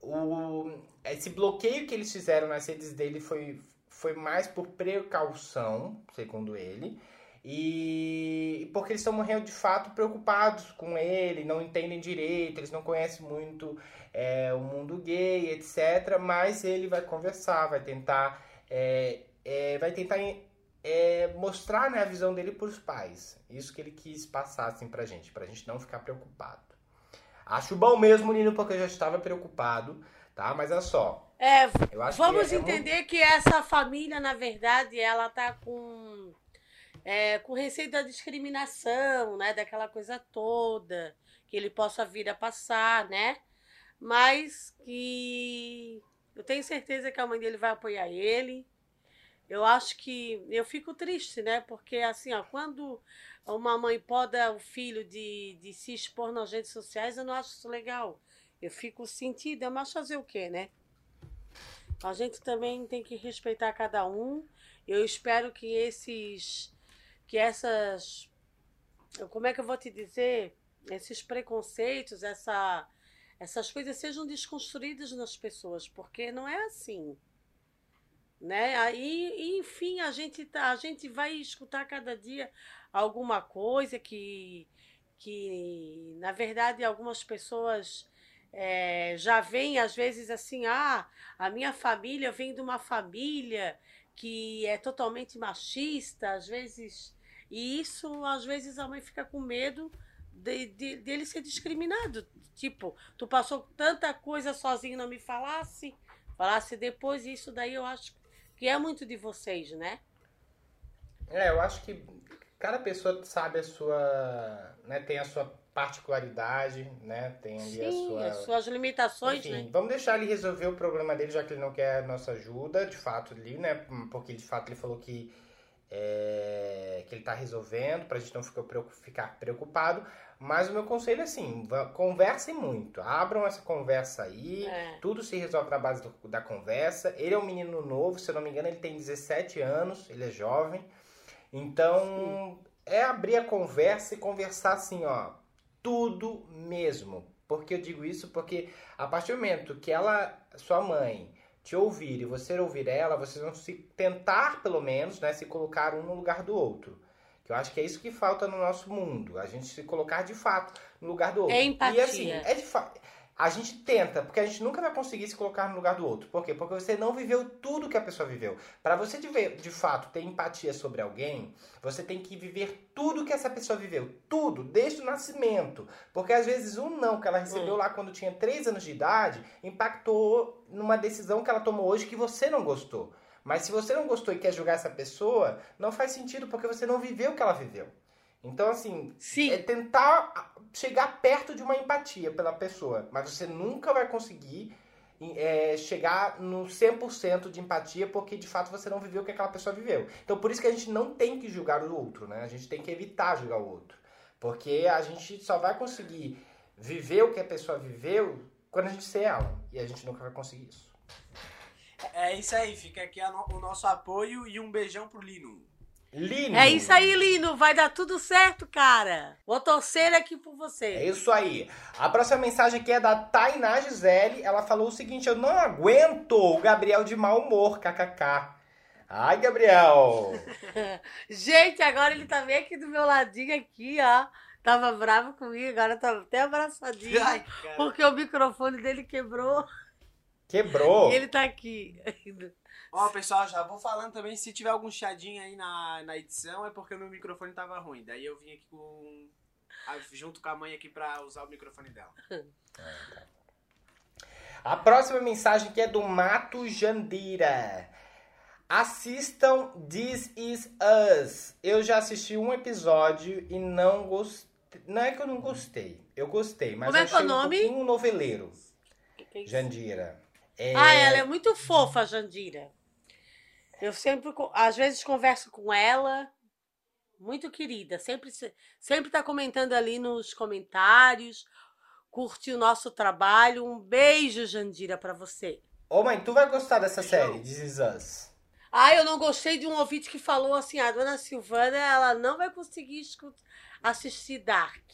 O, esse bloqueio que eles fizeram nas redes dele foi, foi mais por precaução, segundo ele. E porque eles estão morrendo de fato preocupados com ele, não entendem direito, eles não conhecem muito é, o mundo gay, etc. Mas ele vai conversar, vai tentar, é, é, vai tentar é, mostrar né, a visão dele para os pais. Isso que ele quis passar assim, para gente, para a gente não ficar preocupado. Acho bom mesmo, Nino, porque eu já estava preocupado, tá? Mas é só. É, vamos que é, entender muito... que essa família, na verdade, ela tá com é, com receio da discriminação, né? Daquela coisa toda que ele possa vir a passar, né? Mas que eu tenho certeza que a mãe dele vai apoiar ele, eu acho que eu fico triste, né? Porque assim, ó, quando uma mãe poda o filho de, de se expor nas redes sociais, eu não acho isso legal. Eu fico sentida, mas fazer o quê, né? A gente também tem que respeitar cada um. Eu espero que esses que essas como é que eu vou te dizer, esses preconceitos, essa essas coisas sejam desconstruídas nas pessoas, porque não é assim né? Aí, enfim, a gente tá, a gente vai escutar cada dia alguma coisa que que na verdade algumas pessoas é, já vem às vezes assim, ah, a minha família vem de uma família que é totalmente machista, às vezes, e isso às vezes a mãe fica com medo de, de, dele ser discriminado. Tipo, tu passou tanta coisa sozinho, não me falasse, falasse depois, isso daí eu acho que é muito de vocês, né? É, eu acho que cada pessoa sabe a sua. Né, tem a sua particularidade, né? Tem ali Sim, sua. as suas limitações, Enfim, né? vamos deixar ele resolver o problema dele, já que ele não quer a nossa ajuda, de fato, ali, né? Porque de fato ele falou que, é, que ele tá resolvendo, pra gente não ficar preocupado. Mas o meu conselho é assim, conversem muito, abram essa conversa aí, É. tudo se resolve na base do- da conversa. Ele é um menino novo, se eu não me engano, ele tem 17 anos, ele é jovem. Então, é abrir a conversa e conversar assim, ó, tudo mesmo. Porque eu digo isso porque a partir do momento que ela, sua mãe, te ouvir e você ouvir ela, vocês vão se tentar, pelo menos, né, se colocar um no lugar do outro. Que eu acho que é isso que falta no nosso mundo, a gente se colocar de fato no lugar do outro. É E empatia. assim, é de fato. A gente tenta, porque a gente nunca vai conseguir se colocar no lugar do outro. Por quê? Porque você não viveu tudo que a pessoa viveu. Para você de, ver- de fato ter empatia sobre alguém, você tem que viver tudo que essa pessoa viveu. Tudo, desde o nascimento. Porque às vezes um não que ela recebeu lá quando tinha 3 anos de idade impactou numa decisão que ela tomou hoje que você não gostou. Mas se você não gostou e quer julgar essa pessoa, não faz sentido porque você não viveu o que ela viveu. Então, assim, Sim. é tentar chegar perto de uma empatia pela pessoa, mas você nunca vai conseguir é, chegar no 100% de empatia porque de fato você não viveu o que aquela pessoa viveu. Então por isso que a gente não tem que julgar o outro, né? A gente tem que evitar julgar o outro, porque a gente só vai conseguir viver o que a pessoa viveu quando a gente ser ela, e a gente nunca vai conseguir isso. É isso aí, fica aqui a no- o nosso apoio e um beijão pro Lino. Lindo! É isso aí, Lino. Vai dar tudo certo, cara. Vou torcer aqui por É você. isso aí. A próxima mensagem aqui é da Tainá Gisele. Ela falou o seguinte: Eu não aguento o Gabriel de mau humor, kkk. Ai, Gabriel! <laughs> Gente, agora ele tá bem aqui do meu ladinho aqui, ó. Tava bravo comigo, agora tá até abraçadinho. Ai, cara. Porque o microfone dele quebrou Quebrou. e ele tá aqui. Ó, pessoal, já vou falando também, se tiver algum chiadinho aí na, na edição, é porque o meu microfone tava ruim. Daí eu vim aqui com. a- junto com a mãe aqui pra usar o microfone dela. <laughs> A próxima mensagem que é do Mato Jandira. Assistam This Is Us. Eu já assisti um episódio e não gostei. Não é que eu não gostei. Eu gostei, mas Como é eu que é o achei um nome? pouquinho noveleiro. Jandira. É, Ah, ela é muito fofa, Jandira. Eu sempre, às vezes, converso com ela. Muito querida. Sempre, se- sempre tá comentando ali nos comentários. Curte o nosso trabalho. Um beijo, Jandira, pra você. Ô mãe, tu vai gostar dessa série, This Is Us. Ah, eu não gostei de um ouvinte que falou assim: a dona Silvana, ela não vai conseguir assistir Dark.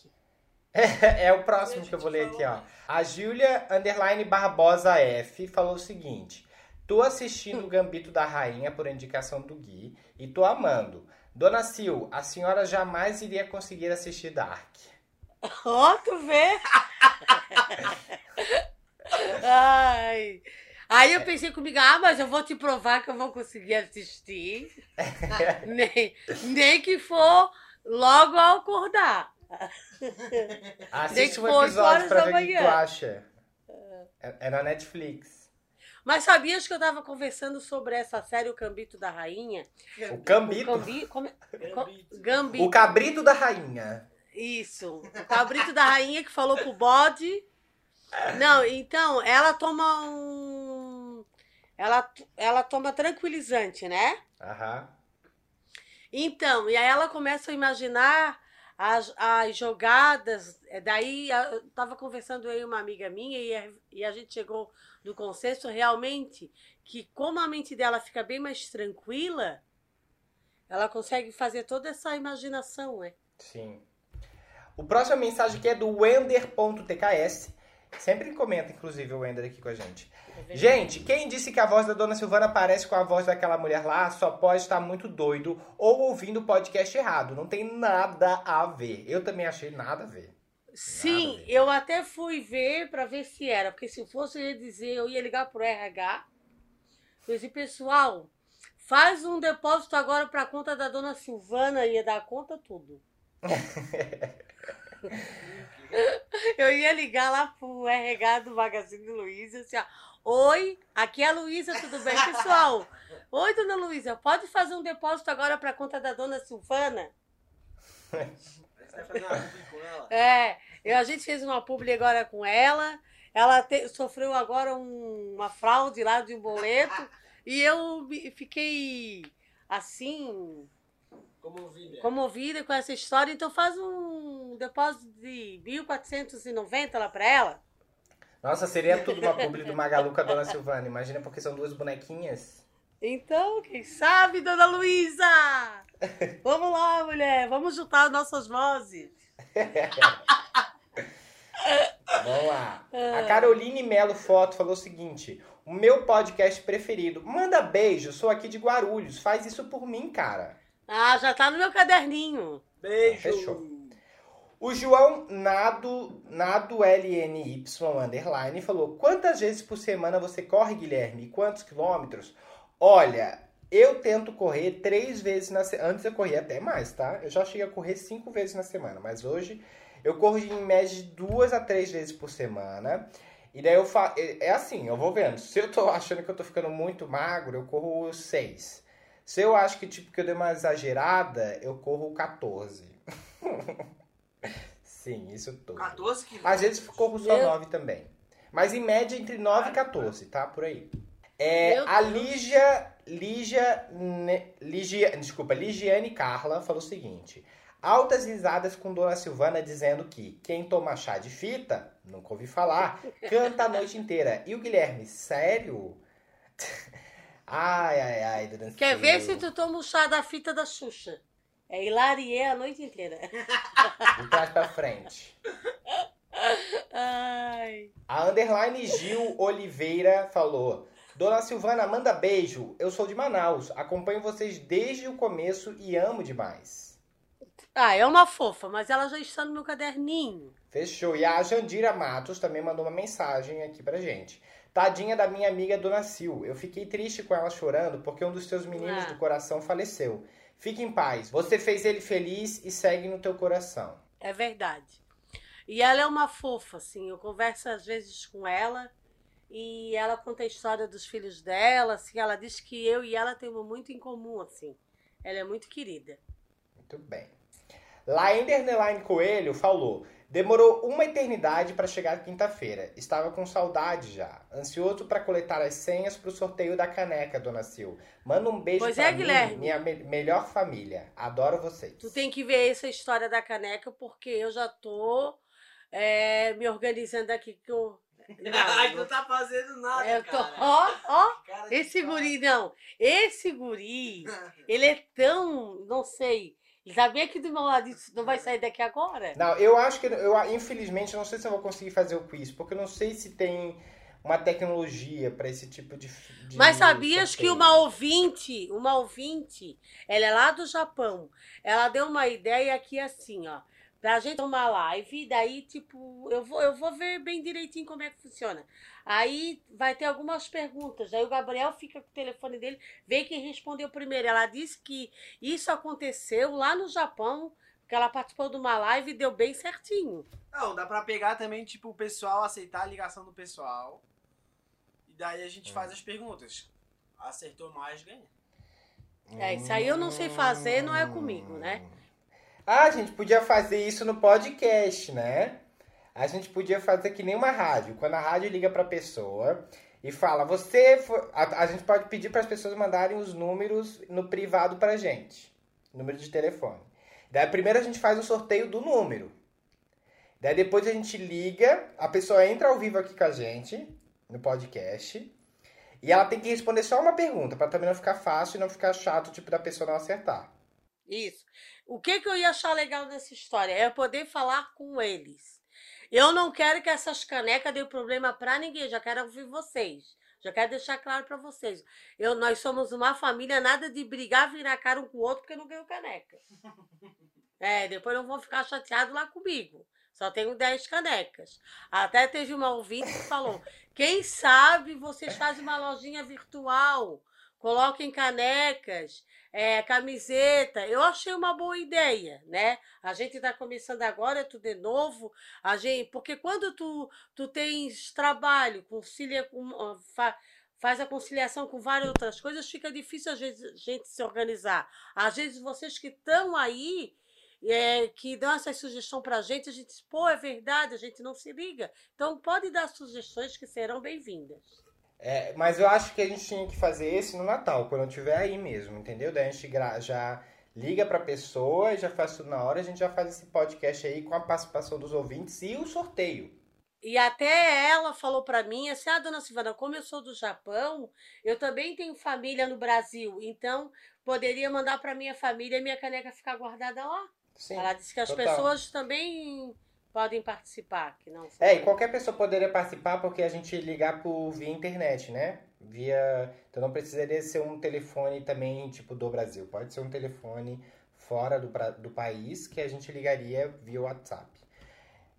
<laughs> É, o próximo que eu vou ler aqui, ó. A Júlia Underline Barbosa F falou o seguinte: Tô assistindo o Gambito da Rainha por indicação do Gui e tô amando. Dona Sil, a senhora jamais iria conseguir assistir Dark. <laughs> Ó, tu vê? <laughs> Ai. Aí eu pensei comigo, ah, mas eu vou te provar que eu vou conseguir assistir. nem, nem que for logo ao acordar. Assiste que um episódio pra ver o que tu acha. É, é na Netflix. Mas sabias que eu tava conversando sobre essa série, O Cambito da Rainha? O Gambito. O Cambi, como, é- Gambito. Gambito. O Cabrito da Rainha. Isso. O cabrito da rainha que falou pro bode. Não, então, ela toma um. Ela, ela toma tranquilizante, né? Aham. Então, e aí ela começa a imaginar as, as jogadas. é, Daí eu tava conversando e uma amiga minha e a, e a gente chegou no consenso realmente que como a mente dela fica bem mais tranquila, ela consegue fazer toda essa imaginação, né? Sim. O próximo mensagem aqui é do Wender.tks. Sempre comenta, inclusive, o Wender aqui com a gente. Gente, quem disse que a voz da Dona Silvana parece com a voz daquela mulher lá só pode estar muito doido ou ouvindo o podcast errado. Não tem nada a ver. Eu também achei nada a ver. Sim, a ver. eu até fui ver pra ver se era, porque se fosse eu ia dizer, eu ia ligar pro RH. Eu disse, pessoal, faz um depósito agora pra conta da dona Silvana, ia dar conta tudo. <laughs> eu ia ligar lá pro RH do Magazine Luiza, assim, ó, Oi, aqui é a Luísa, tudo bem, pessoal? Oi, dona Luísa, pode fazer um depósito agora pra conta da dona Silvana? <laughs> É, eu- a gente fez uma publi agora com ela. Ela te- sofreu agora um- uma fraude lá de um boleto. e eu fiquei assim, Comovida. comovida com essa história. Então faz um depósito de 1.490 lá pra ela. Nossa, seria tudo uma publi do Magalu com a Dona Silvana. Imagina porque são duas bonequinhas. Então, quem sabe, dona Luísa? Vamos lá, mulher. Vamos juntar nossas vozes. <laughs> Vamos lá. A Caroline Melo Foto falou o seguinte: O meu podcast preferido. Manda beijo, sou aqui de Guarulhos. Faz isso por mim, cara. Ah, já tá no meu caderninho. Beijo. Fechou. O João Nado, Nado LNY underline falou: Quantas vezes por semana você corre, Guilherme? E quantos quilômetros? Olha, eu tento correr três vezes na semana. Antes eu corria até mais, tá? Eu já cheguei a correr cinco vezes na semana, mas hoje eu corro em média de duas a três vezes por semana. E daí eu faço. É assim, eu vou vendo. Se eu tô achando que eu tô ficando muito magro, eu corro seis. Se eu acho que tipo que eu dei uma exagerada, eu corro 14. <laughs> Sim, isso tudo. 14 quilos. Às vezes corro só Meu- 9 também. Mas em média entre 9 e 14, tá? Por aí. É, a. Lígia, Lígia, Ne- Ligia, desculpa, Ligiane Carla falou o seguinte. Altas risadas com Dona Silvana dizendo que quem toma chá de fita, nunca ouvi falar, canta a noite inteira. E o Guilherme, sério? <laughs> Ai, ai, ai, Dona Quer ver se tu toma o chá da fita da Xuxa? É hilariê a noite inteira. <laughs> De trás pra frente. Ai. A underline Gil Oliveira falou: Dona Silvana, manda beijo. Eu sou de Manaus. Acompanho vocês desde o começo e amo demais. Ah, é uma fofa, mas ela já está no meu caderninho. Fechou. E a Jandira Matos também mandou uma mensagem aqui pra gente. Tadinha da minha amiga Dona Sil. Eu fiquei triste com ela chorando porque um dos teus meninos Ah. do coração faleceu. Fique em paz. Você fez ele feliz e segue no teu coração. É verdade. E ela é uma fofa, assim. Eu converso às vezes com ela e ela conta a história dos filhos dela, assim. Ela diz que eu e ela temos muito em comum, assim. Ela é muito querida. Muito bem. Laender Neline Coelho falou: Demorou uma eternidade para chegar quinta-feira. Estava com saudade já. Ansioso para coletar as senhas para o sorteio da caneca, Dona Sil. Manda um beijo Pois pra é, mim, Guilherme. minha me- melhor família. Adoro vocês. Tu tem que ver essa história da caneca, porque eu já tô é, me organizando aqui que eu. <laughs> Ai, Não, tu tá fazendo nada, eu tô. cara. Ó, ó, Cara esse guri, não. Esse guri, <laughs> ele é tão. Não sei. Bem aqui do meu lado, isso não vai sair daqui agora? Não, eu acho que eu infelizmente não sei se eu vou conseguir fazer o quiz, porque eu não sei se tem uma tecnologia para esse tipo de, de Mas sabias que uma ouvinte, uma ouvinte, ela é lá do Japão. Ela deu uma ideia aqui assim, ó. Pra gente uma live, daí, tipo, eu vou, eu vou ver bem direitinho como é que funciona. Aí vai ter algumas perguntas. Aí o Gabriel fica com o telefone dele, vê quem respondeu primeiro. Ela disse que isso aconteceu lá no Japão, que ela participou de uma live e deu bem certinho. Não, dá pra pegar também, tipo, o pessoal aceitar a ligação do pessoal. E daí a gente faz as perguntas. Acertou mais, ganha. É, isso aí eu não sei fazer, não é comigo, né? Ah, a gente podia fazer isso no podcast, né? A gente podia fazer que nem uma rádio. Quando a rádio liga pra pessoa e fala, você. foi-" A, a gente pode pedir para as pessoas mandarem os números no privado pra gente. Número de telefone. Daí primeiro a gente faz um sorteio do número. Daí depois a gente liga, a pessoa entra ao vivo aqui com a gente, no podcast. E ela tem que responder só uma pergunta, pra também não ficar fácil e não ficar chato, tipo, da pessoa não acertar. Isso. O que, que eu ia achar legal nessa história? É poder falar com eles. Eu não quero que essas canecas dêem problema pra ninguém. Já quero ouvir vocês. Já quero deixar claro pra vocês. Eu, nós somos uma família, nada de brigar, virar cara um com o outro porque não ganhou caneca. É, depois não vão ficar chateados lá comigo. Só tenho 10 canecas. Até teve uma ouvinte que falou: quem sabe vocês fazem uma lojinha virtual, coloquem canecas, é, camiseta. Eu achei uma boa ideia, né? A gente está começando agora, tudo de novo. A gente, porque quando tu, tu tens trabalho, concilia ah, fa- faz a conciliação com várias outras coisas, fica difícil às vezes a gente se organizar. Às vezes vocês que estão aí, é, que dão essa sugestão para a gente, a gente diz, pô, é verdade, a gente não se liga. Então pode dar sugestões que serão bem-vindas. É, mas eu acho que a gente tinha que fazer esse no Natal, quando eu estiver aí mesmo, entendeu? Daí a gente já liga pra pessoa já faz tudo na hora, a gente já faz esse podcast aí com a participação dos ouvintes e o sorteio. E até ela falou para mim assim: ah, dona Silvana, como eu sou do Japão, eu também tenho família no Brasil, então poderia mandar para minha família e minha caneca ficar guardada lá. Sim. ela disse que as total. pessoas também podem participar, que não É, e qualquer pessoa poderia participar porque a gente ligar por via internet, né? Via. Então não precisaria ser um telefone também, tipo, do Brasil. Pode ser um telefone fora do, do país que a gente ligaria via WhatsApp.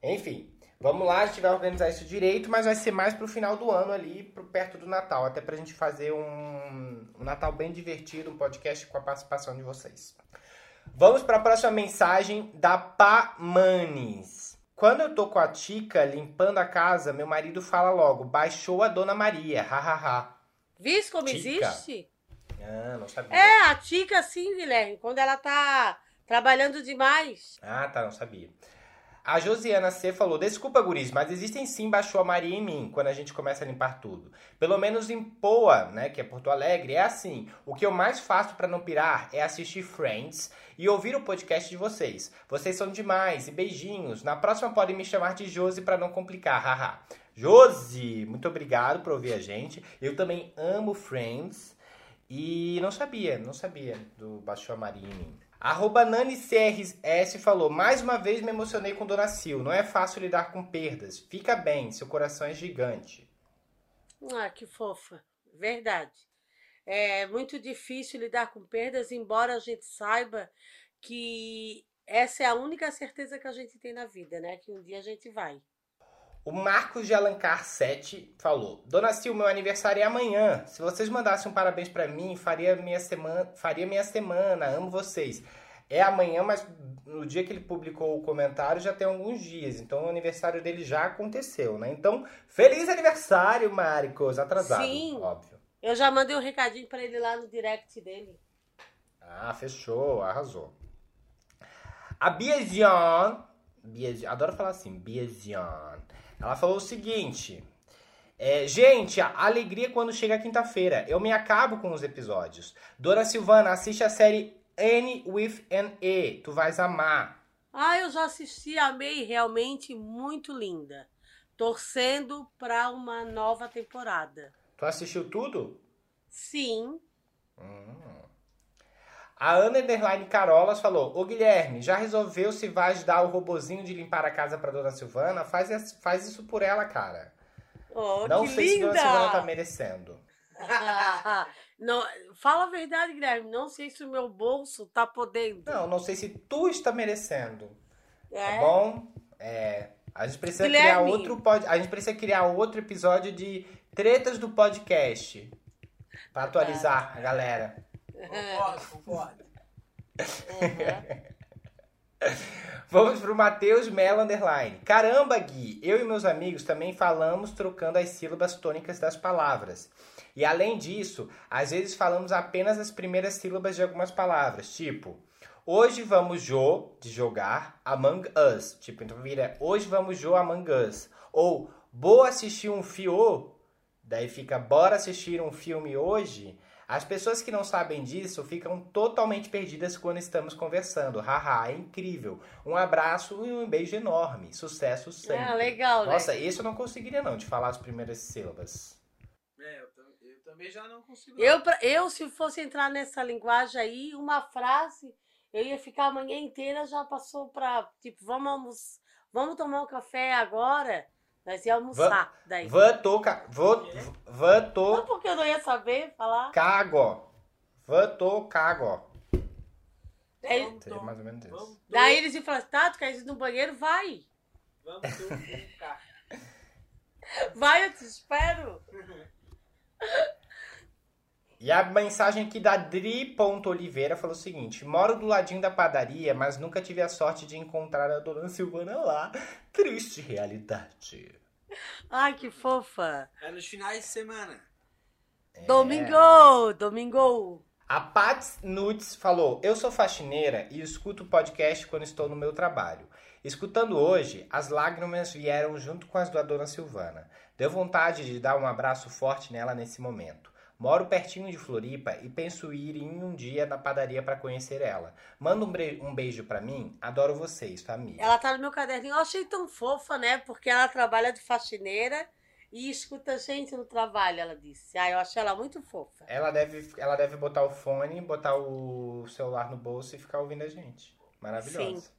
Enfim, vamos lá, a gente vai organizar isso direito, mas vai ser mais pro final do ano ali, pro perto do Natal, até pra gente fazer um, um Natal bem divertido, um podcast com a participação de vocês. Vamos para a próxima mensagem da Pamanes. Quando eu tô com a Tica limpando a casa, meu marido fala logo: baixou a Dona Maria, hahaha. Viz como Tica. existe? Ah, não sabia. É, a Tica, sim, Guilherme, quando ela tá trabalhando demais. Ah, tá, não sabia. A Josiana C falou: Desculpa, guris, mas existem sim baixou a Maria em mim quando a gente começa a limpar tudo. Pelo menos em Poa, né, que é Porto Alegre, é assim. O que eu mais faço pra não pirar é assistir Friends e ouvir o podcast de vocês. Vocês são demais e beijinhos. Na próxima podem me chamar de Josi pra não complicar, haha. Josi, muito obrigado por ouvir a gente. Eu também amo Friends e não sabia, não sabia do baixou a Maria em mim. Arroba NaniCRS falou, mais uma vez me emocionei com Dona Sil. Não é fácil lidar com perdas. Fica bem, seu coração é gigante. Ah, que fofa. Verdade. É muito difícil lidar com perdas, embora a gente saiba que essa é a única certeza que a gente tem na vida, né? Que um dia a gente vai. O Marcos de Alencar 7 falou: Dona Sil, meu aniversário é amanhã. Se vocês mandassem um parabéns pra mim, faria minha semana, faria minha semana. Amo vocês. É amanhã, mas no dia que ele publicou o comentário já tem alguns dias. Então o aniversário dele já aconteceu, né? Então, feliz aniversário, Marcos. Atrasado, Sim. óbvio. Eu já mandei um recadinho pra ele lá no direct dele. Ah, fechou, arrasou. A Biazian, Biazian adoro falar assim, Biazian. Ela falou o seguinte: é, gente, a alegria quando chega a quinta-feira. Eu me acabo com os episódios. Dona Silvana, assiste a série N with an E. Tu vais amar. Ah, eu já assisti, amei, realmente muito linda. Torcendo pra uma nova temporada. Tu assistiu tudo? Sim. A Ana Underline Carolas falou: Ô Guilherme, já resolveu se vai ajudar o robozinho de limpar a casa pra Dona Silvana? Faz, faz isso por ela, cara. Oh, Não sei se linda! Dona Silvana tá merecendo. <laughs> não, fala a verdade, Guilherme. Não sei se o meu bolso tá podendo. Não, não sei se tu está merecendo. É? Tá bom? É, a gente precisa Guilherme. criar outro pod, a gente precisa criar outro episódio de tretas do podcast Pra atualizar a galera. Concordo, concordo. Vamos pro Matheus Mello Underline. Caramba, Gui, eu e meus amigos também falamos trocando as sílabas tônicas das palavras. E além disso, às vezes falamos apenas as primeiras sílabas de algumas palavras, tipo, hoje vamos jo, de jogar, among us. Tipo, então vira, hoje vamos jo among us. Ou, vou assistir um fio, daí fica, bora assistir um filme hoje. As pessoas que não sabem disso ficam totalmente perdidas quando estamos conversando. Haha, é incrível. Um abraço e um beijo enorme. Sucesso sempre. Ah, legal, né? Nossa, esse eu não conseguiria não, de falar as primeiras sílabas. É, eu, eu também já não consigo. Eu, pra- eu, se fosse entrar nessa linguagem aí, uma frase, eu ia ficar a manhã inteira, já passou pra, tipo, vamos vamos tomar um café agora, nós ia almoçar daí. Vã toca, vou, vã Não porque eu não ia saber falar. cago. Vã to cago. Daí, Vamos, Seria mais ou menos isso. daí eles iam falar, tá, tu quer ir no banheiro? Vai. Vamos ficar. <laughs> Vai, eu te espero. <laughs> E a mensagem aqui da Dri.oliveira falou o seguinte: Moro do ladinho da padaria, mas nunca tive a sorte de encontrar a dona Silvana lá. Triste realidade. Ai, que fofa. É nos finais de semana. Domingo, domingo. A Pats Nudes falou: Eu sou faxineira e escuto o podcast quando estou no meu trabalho. Escutando hoje, as lágrimas vieram junto com as da dona Silvana. Deu vontade de dar um abraço forte nela nesse momento. Moro pertinho de Floripa e penso ir em um dia na padaria para conhecer ela. Manda um, um beijo pra mim. Adoro vocês, família. Ela tá no meu caderninho. Eu achei tão fofa, né? Porque ela trabalha de faxineira e escuta gente no trabalho, ela disse. Ah, eu achei ela muito fofa. Ela deve, ela deve botar o fone, botar o celular no bolso e ficar ouvindo a gente. Maravilhosa. Sim.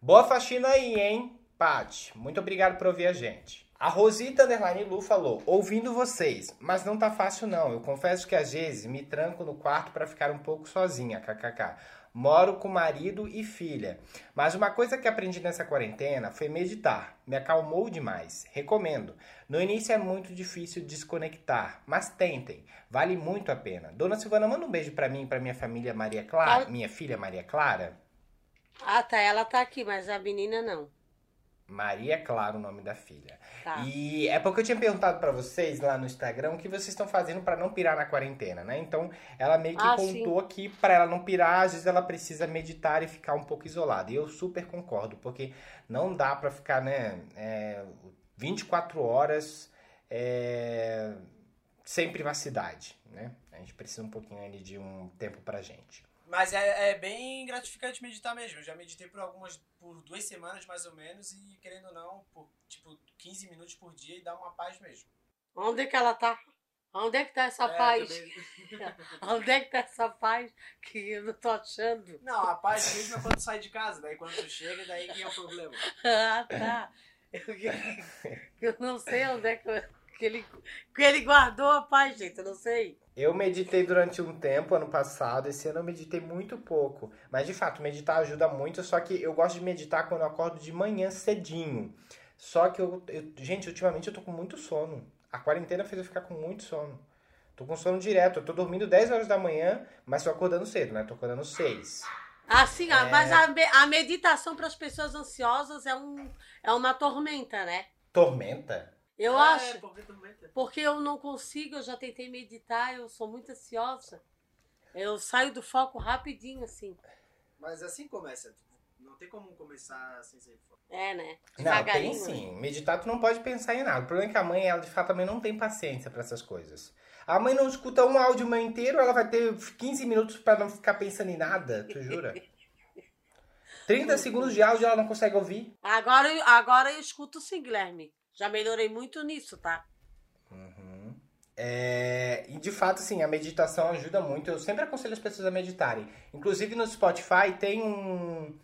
Boa faxina aí, hein, Paty? Muito obrigado por ouvir a gente. A Rosita Underline Lu falou: ouvindo vocês, mas não tá fácil não. Eu confesso que às vezes me tranco no quarto para ficar um pouco sozinha, kkk. Moro com marido e filha. Mas uma coisa que aprendi nessa quarentena foi meditar. Me acalmou demais. Recomendo. No início é muito difícil desconectar, mas tentem. Vale muito a pena. Dona Silvana, manda um beijo pra mim e pra minha família Maria Clara, minha filha Maria Clara. Ah, tá. Ela tá aqui, mas a menina não. Maria Clara, o nome da filha. Tá. E é porque eu tinha perguntado pra vocês lá no Instagram o que vocês estão fazendo pra não pirar na quarentena, né? Então, ela meio que Ah, contou aqui pra ela não pirar, às vezes ela precisa meditar e ficar um pouco isolada. E eu super concordo, porque não dá pra ficar, né, é, 24 horas é, sem privacidade, né? A gente precisa um pouquinho ali de um tempo pra gente. Mas é, é bem gratificante meditar mesmo. Eu já meditei por algumas, por duas semanas mais ou menos, e querendo ou não, por tipo 15 minutos por dia e dá uma paz mesmo. Onde é que ela tá? Onde é que tá essa É, paz? <laughs> Onde é que tá essa paz que eu não tô achando? Não, a paz mesmo é quando sai de casa, daí quando tu chega, daí que é o problema. <laughs> Ah, tá. Eu, eu não sei onde é que, eu- que ele, que ele guardou a paz, gente. Eu não sei. Eu meditei durante um tempo, ano passado. Esse ano eu meditei muito pouco. Mas de fato, meditar ajuda muito. Só que eu gosto de meditar quando eu acordo de manhã cedinho. Só que eu, eu- gente, ultimamente eu tô com muito sono. A quarentena fez eu ficar com muito sono. Tô com sono direto. Eu tô dormindo 10 horas da manhã, mas tô acordando cedo, né? Tô acordando 6. Ah, sim, ah, É. mas a, a meditação para as pessoas ansiosas é, um, é uma tormenta, né? Tormenta? Eu É, acho. porque Porque eu não consigo, eu já tentei meditar, eu sou muito ansiosa. Eu saio do foco rapidinho, assim. Mas assim começa. Não tem como começar sem ser foda. É, né? Não, tem Devagarinho, sim. Meditar tu não pode pensar em nada. O problema é que a mãe, ela de fato também não tem paciência pra essas coisas. A mãe não escuta um áudio o inteiro, ela vai ter 15 minutos pra não ficar pensando em nada, tu jura? <laughs> 30 segundos de áudio ela não consegue ouvir. Agora, eu- agora eu escuto sim, Guilherme. Já melhorei muito nisso, tá? É, e de fato, sim, a meditação ajuda muito. Eu sempre aconselho as pessoas a meditarem. Inclusive no Spotify tem um,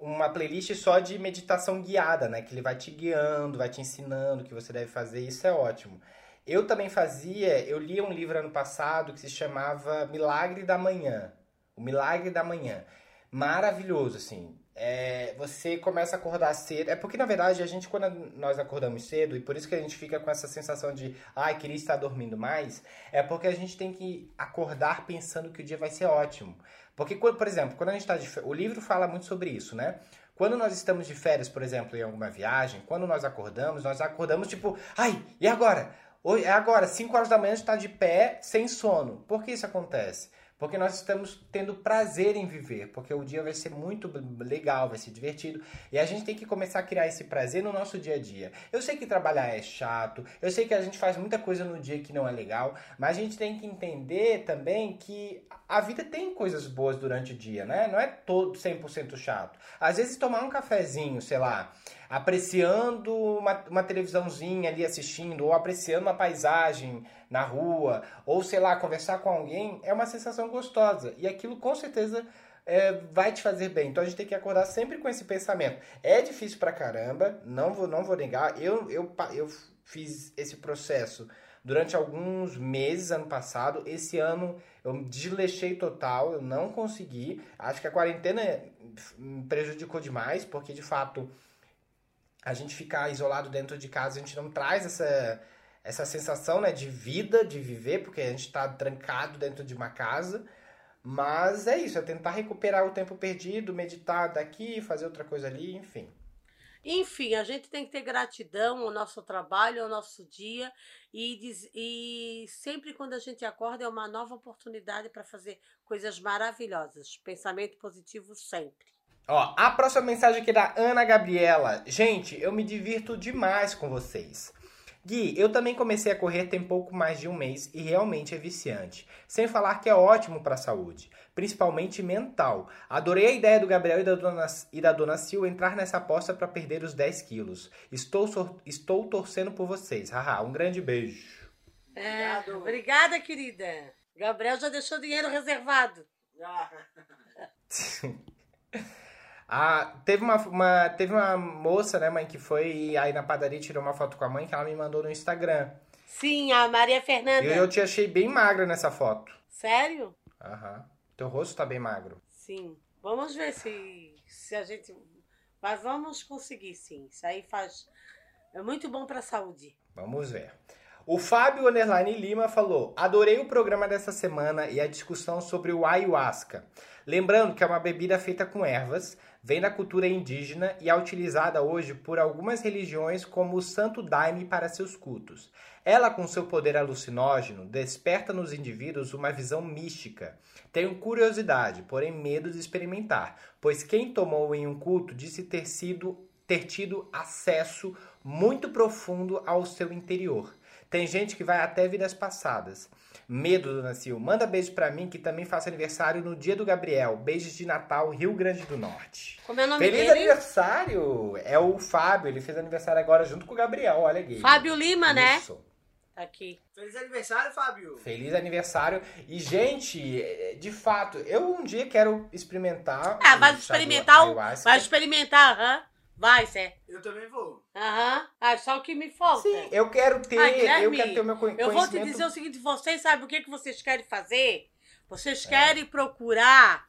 uma playlist só de meditação guiada, né? Que ele vai te guiando, vai te ensinando o que você deve fazer. Isso é ótimo. Eu também fazia, eu li um livro ano passado que se chamava Milagre da Manhã. O Milagre da Manhã. Maravilhoso, assim. É, você começa a acordar cedo. É porque, na verdade, a gente, quando nós acordamos cedo, e por isso que a gente fica com essa sensação de, ai, queria estar dormindo mais, é porque a gente tem que acordar pensando que o dia vai ser ótimo. Porque, por exemplo, quando a gente está de férias, o livro fala muito sobre isso, né? Quando nós estamos de férias, por exemplo, em alguma viagem, quando nós acordamos, nós acordamos tipo, ai, e agora? É agora, 5 horas da manhã a gente está de pé, sem sono. Por que isso acontece? Porque nós estamos tendo prazer em viver, porque o dia vai ser muito legal, vai ser divertido. E a gente tem que começar a criar esse prazer no nosso dia a dia. Eu sei que trabalhar é chato, eu sei que a gente faz muita coisa no dia que não é legal, mas a gente tem que entender também que a vida tem coisas boas durante o dia, né? Não é todo 100% chato. Às vezes tomar um cafezinho, sei lá, apreciando uma, uma televisãozinha ali assistindo, ou apreciando uma paisagem na rua, ou sei lá, conversar com alguém, é uma sensação gostosa. E aquilo com certeza é, vai te fazer bem. Então a gente tem que acordar sempre com esse pensamento. É difícil pra caramba, não vou, não vou negar. Eu, eu, eu fiz esse processo durante alguns meses ano passado. Esse ano eu desleixei total, eu não consegui. Acho que a quarentena me prejudicou demais, porque de fato a gente ficar isolado dentro de casa, a gente não traz essa, essa sensação né, de vida, de viver, porque a gente está trancado dentro de uma casa. Mas é isso, é tentar recuperar o tempo perdido, meditar daqui, fazer outra coisa ali, enfim. Enfim, a gente tem que ter gratidão ao nosso trabalho, ao nosso dia e, diz- e sempre quando a gente acorda é uma nova oportunidade para fazer coisas maravilhosas. Pensamento positivo sempre. Ó, a próxima mensagem aqui é da Ana Gabriela. Gente, eu me divirto demais com vocês. Gui, eu também comecei a correr tem pouco mais de um mês e realmente é viciante. Sem falar que é ótimo para a saúde, principalmente mental. Adorei a ideia do Gabriel e da dona, e da dona Sil entrar nessa aposta para perder os 10 quilos. Estou, estou torcendo por vocês. Haha, um grande beijo. É, obrigada, querida. Gabriel já deixou dinheiro reservado. Ah, <laughs> <laughs> Ah, teve uma, uma- teve uma moça, né, mãe, que foi aí na padaria e tirou uma foto com a mãe que ela me mandou no Instagram. Sim, a Maria E Fernanda. eu te achei bem magra nessa foto. Sério? Aham. Teu rosto tá bem magro. Sim. Vamos ver se, se a gente. Mas vamos conseguir, sim. Isso aí faz. É muito bom para a saúde. Vamos ver. O Fábio Underline Lima falou: Adorei o programa dessa semana e a discussão sobre o ayahuasca. Lembrando que é uma bebida feita com ervas, vem da cultura indígena e é utilizada hoje por algumas religiões como o Santo Daime para seus cultos. Ela, com seu poder alucinógeno, desperta nos indivíduos uma visão mística. Tenho curiosidade, porém medo de experimentar, pois quem tomou em um culto disse ter sido ter tido acesso muito profundo ao seu interior. Tem gente que vai até vidas passadas. Medo, Dona Sil. Manda beijo pra mim que também faço aniversário no dia do Gabriel. Beijos de Natal, Rio Grande do Norte. Como é o nome Feliz dele? aniversário! É o Fábio, ele fez aniversário agora junto com o Gabriel, olha aqui. Fábio Lima, né? Isso. Tá Aqui. Feliz aniversário, Fábio. Feliz aniversário. E, gente, de fato, eu um dia quero experimentar. Ah, vai experimentar o. Vai experimentar, aham. Vai, Zé. Eu também vou. Aham. Ah, só o que me falta. Sim, eu quero ter, Ah, Guilherme, eu quero ter o meu conhe- Eu conhecimento. vou te dizer o seguinte, vocês sabem o que, que vocês querem fazer? Vocês É. querem procurar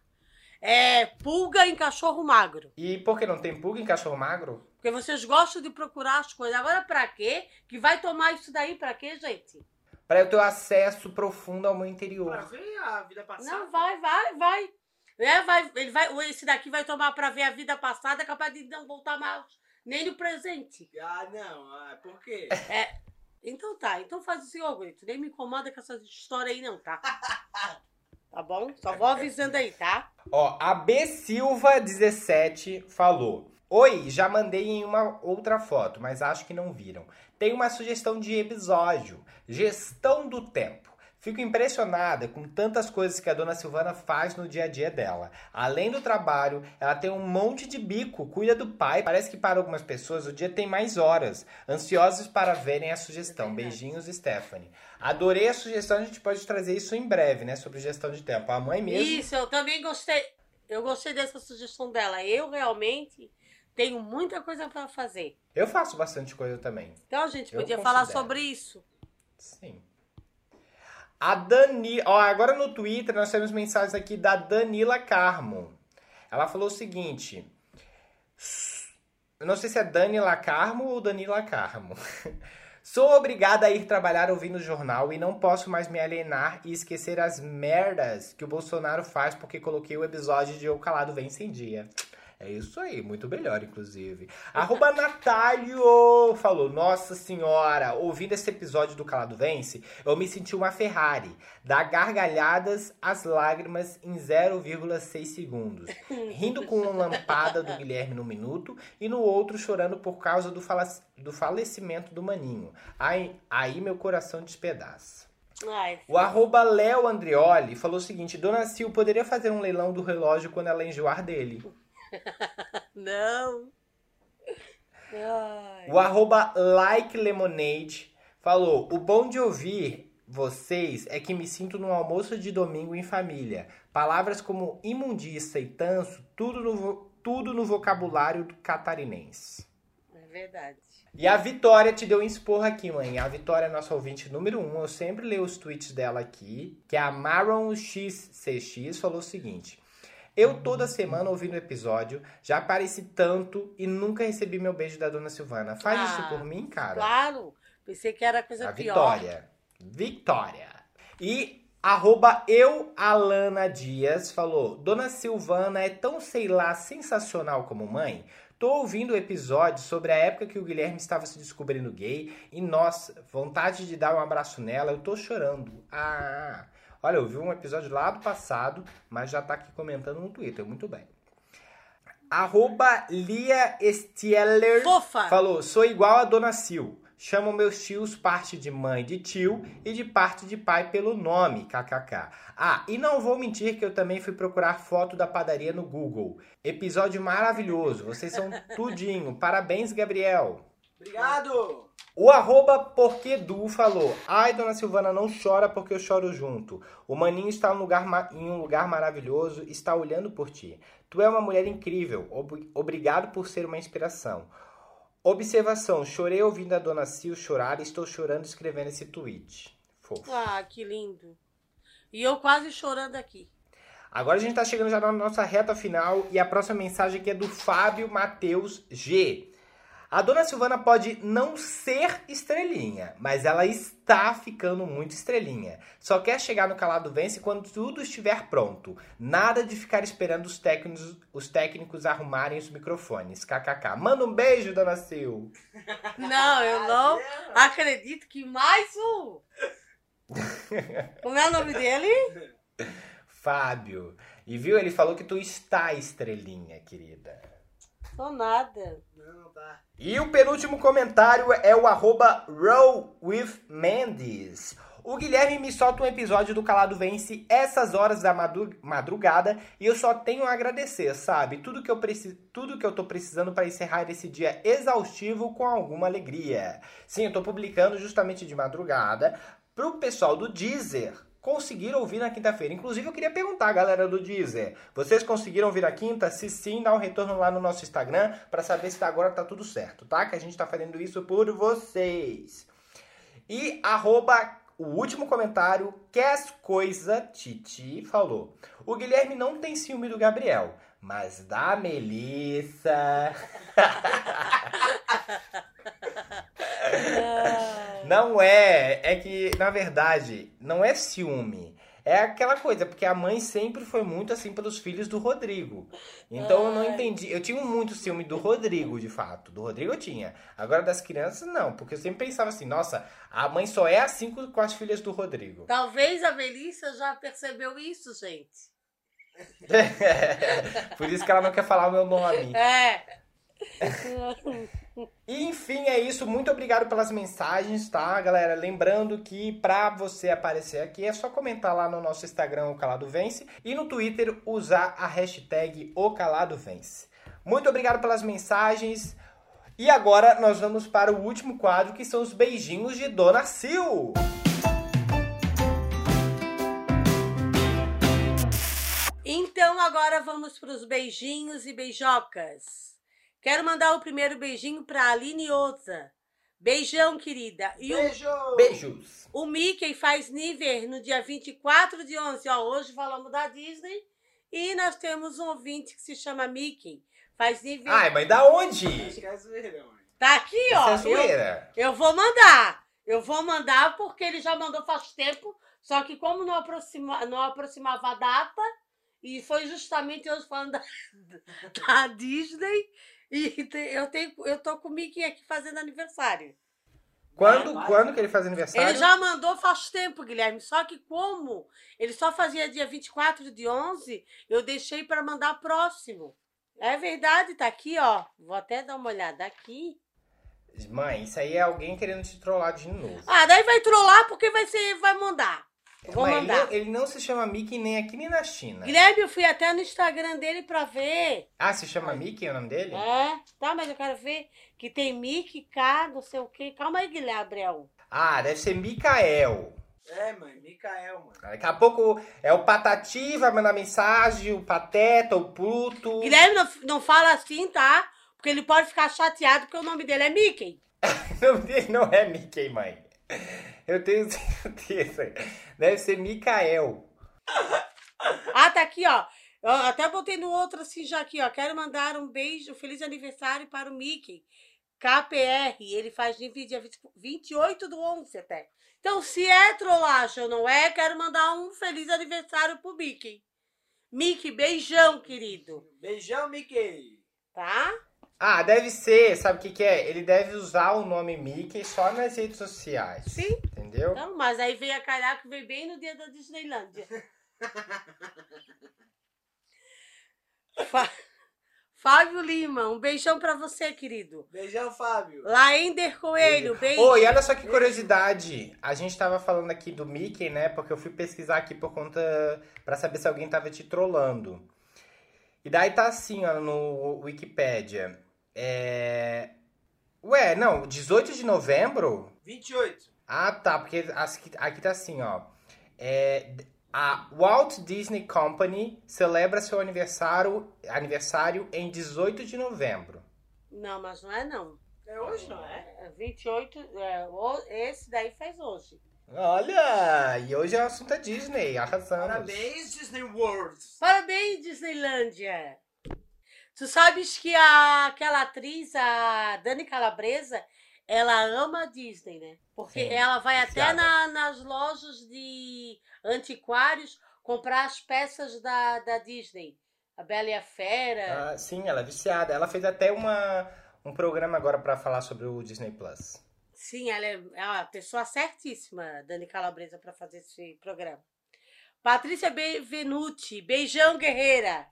é, pulga em cachorro magro. E por que não tem pulga em cachorro magro? Porque vocês gostam de procurar as coisas. Agora, pra quê? Que vai tomar isso daí pra quê, gente? Pra eu ter acesso profundo ao meu Pra interior. ver a vida passada. Não, vai, vai, vai. É, vai, ele vai. Esse daqui vai tomar pra ver a vida passada, capaz de não voltar mais nem no presente. Ah, não. Ah, por quê? Então tá, então faz assim, ô Grito, nem me incomoda com essa história aí não, tá? <laughs> Tá bom? Só vou avisando aí, tá? Ó, a B Silva 17 falou: Oi, já mandei em uma outra foto, mas acho que não viram. Tem uma sugestão de episódio: Gestão do tempo. Fico impressionada com tantas coisas que a dona Silvana faz no dia a dia dela. Além do trabalho, ela tem um monte de bico, cuida do pai. Parece que para algumas pessoas o dia tem mais horas. Ansiosos para verem a sugestão. Beijinhos, Stephanie. Adorei a sugestão, a gente pode trazer isso em breve, né? Sobre gestão de tempo. A mãe mesmo. Isso, eu também gostei. Eu gostei dessa sugestão dela. Eu realmente tenho muita coisa pra fazer. Eu faço bastante coisa também. Então a gente podia falar sobre isso. Sim. A Dani, ó, agora no Twitter nós temos mensagens aqui da Danila Carmo. Ela falou o seguinte: eu não sei se é Danila Carmo ou Danila Carmo. <laughs> Sou obrigada a ir trabalhar ouvindo o jornal e não posso mais me alienar e esquecer as merdas que o Bolsonaro faz porque coloquei o episódio de O Calado Vem Sem Dia. É isso aí, muito melhor, inclusive. <laughs> Arroba Natalio falou: Nossa senhora, ouvindo esse episódio do Calado Vence, eu me senti uma Ferrari. Dá gargalhadas às lágrimas em 0,6 segundos. Rindo com uma lampada do Guilherme no minuto e no outro chorando por causa do, fala- do falecimento do maninho. Aí, aí meu coração despedaça. Ai, O arroba Léo Andrioli falou o seguinte: Dona Sil poderia fazer um leilão do relógio quando ela enjoar dele. Não. Ai. O arroba Like Lemonade falou: O bom de ouvir vocês é que me sinto num almoço de domingo em família. Palavras como imundiça e tanso, tudo no, tudo no vocabulário catarinense. É verdade. E a Vitória te deu um esporro aqui, mãe. A Vitória é nossa ouvinte número um. Eu sempre leio os tweets dela aqui. Que é a Maron XCX falou o seguinte: Eu toda semana ouvindo o episódio, já apareci tanto e nunca recebi meu beijo da dona Silvana. Faz Ah, isso por mim, cara. Claro. Pensei que era coisa A pior. Vitória. Vitória. E arroba eu, Alana Dias, falou: Dona Silvana é tão, sei lá, sensacional como mãe. Tô ouvindo o episódio sobre a época que o Guilherme estava se descobrindo gay e, nossa, vontade de dar um abraço nela, eu tô chorando. Ah, olha, eu vi um episódio lá do passado, mas já tá aqui comentando no Twitter, muito bem. Arroba Lia Stieler Fofa. falou: sou igual a Dona Sil. Chamo meus tios parte de mãe de tio e de parte de pai pelo nome, kkk. Ah, e não vou mentir que eu também fui procurar foto da padaria no Google. Episódio maravilhoso, vocês são <laughs> tudinho. Parabéns, Gabriel. Obrigado! O arroba Porquedu falou: Ai, dona Silvana, não chora porque eu choro junto. O maninho está em um lugar, em um lugar maravilhoso, está olhando por ti. Tu é uma mulher incrível. Ob- obrigado por ser uma inspiração. Observação: chorei ouvindo a dona Sil chorar e estou chorando escrevendo esse tweet. Fofo. Ah, que lindo. E eu quase chorando aqui. Agora a gente tá chegando já na nossa reta final e a próxima mensagem aqui é do Fábio Matheus G. A dona Silvana pode não ser estrelinha, mas ela está ficando muito estrelinha. Só quer chegar no calado vence quando tudo estiver pronto. Nada de ficar esperando os técnicos, os técnicos arrumarem os microfones. KKK. Manda um beijo, dona Sil. Não, eu não acredito que mais um. Como é o nome dele? Fábio. E viu? Ele falou que tu está estrelinha, querida. Sou nada. Não, tá. E o penúltimo comentário é o arroba Roll with Mendes. O Guilherme me solta um episódio do Calado Vence essas horas da madrugada e eu só tenho a agradecer, sabe? Tudo que eu, preci tudo que eu tô precisando para encerrar esse dia exaustivo com alguma alegria. Sim, eu tô publicando justamente de madrugada pro pessoal do Deezer conseguir ouvir na quinta-feira. Inclusive, eu queria perguntar, galera do Deezer, vocês conseguiram ouvir na quinta? Se sim, dá um retorno lá no nosso Instagram para saber se agora tá tudo certo, tá? Que a gente tá fazendo isso por vocês. E arroba o último comentário, Kes Coisa Titi, falou. O Guilherme não tem ciúme do Gabriel, mas da Melissa. <laughs> Não é, é que na verdade não é ciúme. É aquela coisa, porque a mãe sempre foi muito assim pelos filhos do Rodrigo. Então eu não entendi. Eu tinha muito ciúme do Rodrigo, de fato. Do Rodrigo eu tinha. Agora das crianças, não. Porque eu sempre pensava assim, nossa, a mãe só é assim com com as filhas do Rodrigo. Talvez a Melissa já percebeu isso, gente. <laughs> Por isso que ela não quer falar o meu nome. É. <laughs> E enfim, é isso. Muito obrigado pelas mensagens, tá, galera? Lembrando que pra você aparecer aqui é só comentar lá no nosso Instagram, o Calado Vence, e no Twitter usar a hashtag O Calado Vence. Muito obrigado pelas mensagens. E agora nós vamos para o último quadro, que são os beijinhos de Dona Sil. Então agora vamos para os beijinhos e beijocas. Quero mandar o primeiro beijinho para Aline Oza. Beijão, querida. E o, Beijo! Beijos. o Mickey faz nível no dia 24 de 11. Ó, hoje falamos da Disney e nós temos um ouvinte que se chama Mickey. Faz nível. Ai, mas da onde? É. Tá aqui, Isso ó. é Eu, eu vou mandar. Eu vou mandar porque ele já mandou faz tempo. Só que como não, aproxima, não aproximava a data, e foi justamente hoje falando da, <laughs> da Disney, e eu, tenho, eu tô com o Mickey aqui fazendo aniversário. Quando, Vai. quando que ele faz aniversário? Ele já mandou faz tempo, Guilherme. Só que como ele só fazia dia 24 de 11, eu deixei para mandar próximo. É verdade, tá aqui, ó. Vou até dar uma olhada aqui. Mãe, isso aí é alguém querendo te trollar de novo. Ah, daí vai trollar porque vai ser, vai mandar. Eu vou Mas ele mandar. não, ele não se chama Mickey nem aqui nem na China. Guilherme, eu fui até no Instagram dele pra ver. Ah, se chama Mickey é o nome dele? É, tá, mas eu quero ver que tem Mickey, K, não sei o quê. Calma aí, Guilherme Gabriel. Ah, deve ser Mikael. É, mãe, Mikael, mano. Daqui a pouco é o Patati, vai mandar mensagem, o Pateta, o Pluto. Guilherme não, não fala assim, tá? Porque ele pode ficar chateado porque o nome dele é Mickey. <laughs> O nome dele não é Mickey, mãe. Eu tenho <laughs> certeza. Deve ser Mikael. Ah, tá aqui, ó. Eu até botei no outro assim já aqui, ó. Quero mandar um beijo, um feliz aniversário para o Mickey. KPR, ele faz de dia 28 do 11 até. Então, se é trollagem ou não é, quero mandar um feliz aniversário pro Mickey. Mickey, beijão, querido. Beijão, Mickey. Tá? Ah, deve ser, sabe o que, que é? Ele deve usar o nome Mickey só nas redes sociais. Sim. Entendeu? Então, mas aí veio a calhar que veio bem no dia da Disneylândia. <laughs> Fábio Lima, um beijão pra você, querido. Beijão, Fábio. Laender Coelho, beijo. Oi, olha só que curiosidade. A gente tava falando aqui do Mickey, né? Porque eu fui pesquisar aqui por conta. pra saber se alguém tava te trollando. E daí tá assim, ó, no Wikipedia. É. Ué, não, 18 de novembro? 28. Ah, tá, porque aqui tá assim, ó. É, a Walt Disney Company celebra seu aniversário, aniversário em 18 de novembro. Não, mas não é não. É hoje, não é? É 28, é, o- esse daí faz hoje. Olha, e hoje é o assunto é Disney, arrasamos. Parabéns, Disney World. Parabéns, Disneylândia! Tu sabes que a, aquela atriz, a Dani Calabresa, ela ama a Disney, né? Porque Sim, ela vai até na- nas lojas de antiquários comprar as peças da, da Disney. A Bela e a Fera. Ah, sim, ela é viciada. Ela fez até uma, um programa agora pra falar sobre o Disney Plus. Sim, ela é, é uma pessoa certíssima, Dani Calabresa, para fazer esse programa. Patrícia Bevenuti, beijão, guerreira.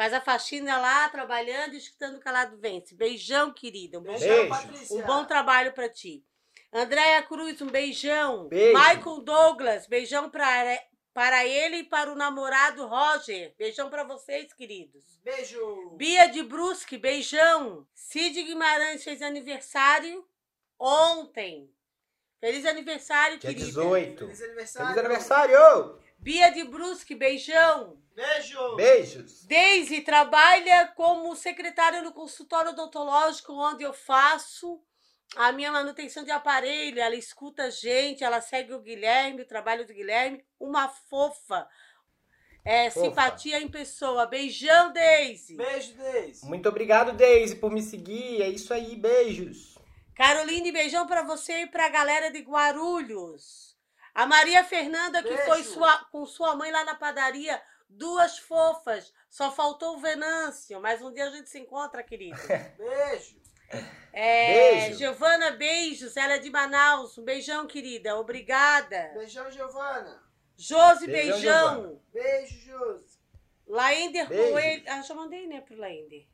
Faz a faxina lá, trabalhando e escutando o Calado Vence. Beijão, querida. Um bom, Beijão, Beijo. Patrícia. um bom trabalho para ti. Andréia Cruz, um beijão. Beijo. Michael Douglas, beijão para, para ele e para o namorado Roger. Beijão para vocês, queridos. Beijo. Bia de Brusque, beijão. Cid Guimarães fez aniversário ontem. Feliz aniversário, Dia querida. 18. Feliz aniversário. Feliz aniversário! Bia de Brusque, beijão. Beijo. Beijos! Deise trabalha como secretária no consultório odontológico onde eu faço a minha manutenção de aparelho. Ela escuta a gente, ela segue o Guilherme, o trabalho do Guilherme. Uma fofa. É, Fofa. simpatia em pessoa. Beijão, Deise. Beijo, Deise. Muito obrigado, Daisy, por me seguir. É isso aí, beijos. Caroline, beijão pra você e pra galera de Guarulhos. A Maria Fernanda, que Beijo. foi sua- com sua mãe lá na padaria, duas fofas. Só faltou o Venâncio, mas um dia a gente se encontra, querido. <laughs> Beijo. É, Beijo. Giovana, beijos. Ela é de Manaus. Um beijão, querida. Obrigada. Beijão, Giovana. Josi, Beijão, beijão. Giovana. Beijo, Josi. Laender. Coelho. Ah, já mandei, né, pro Laender.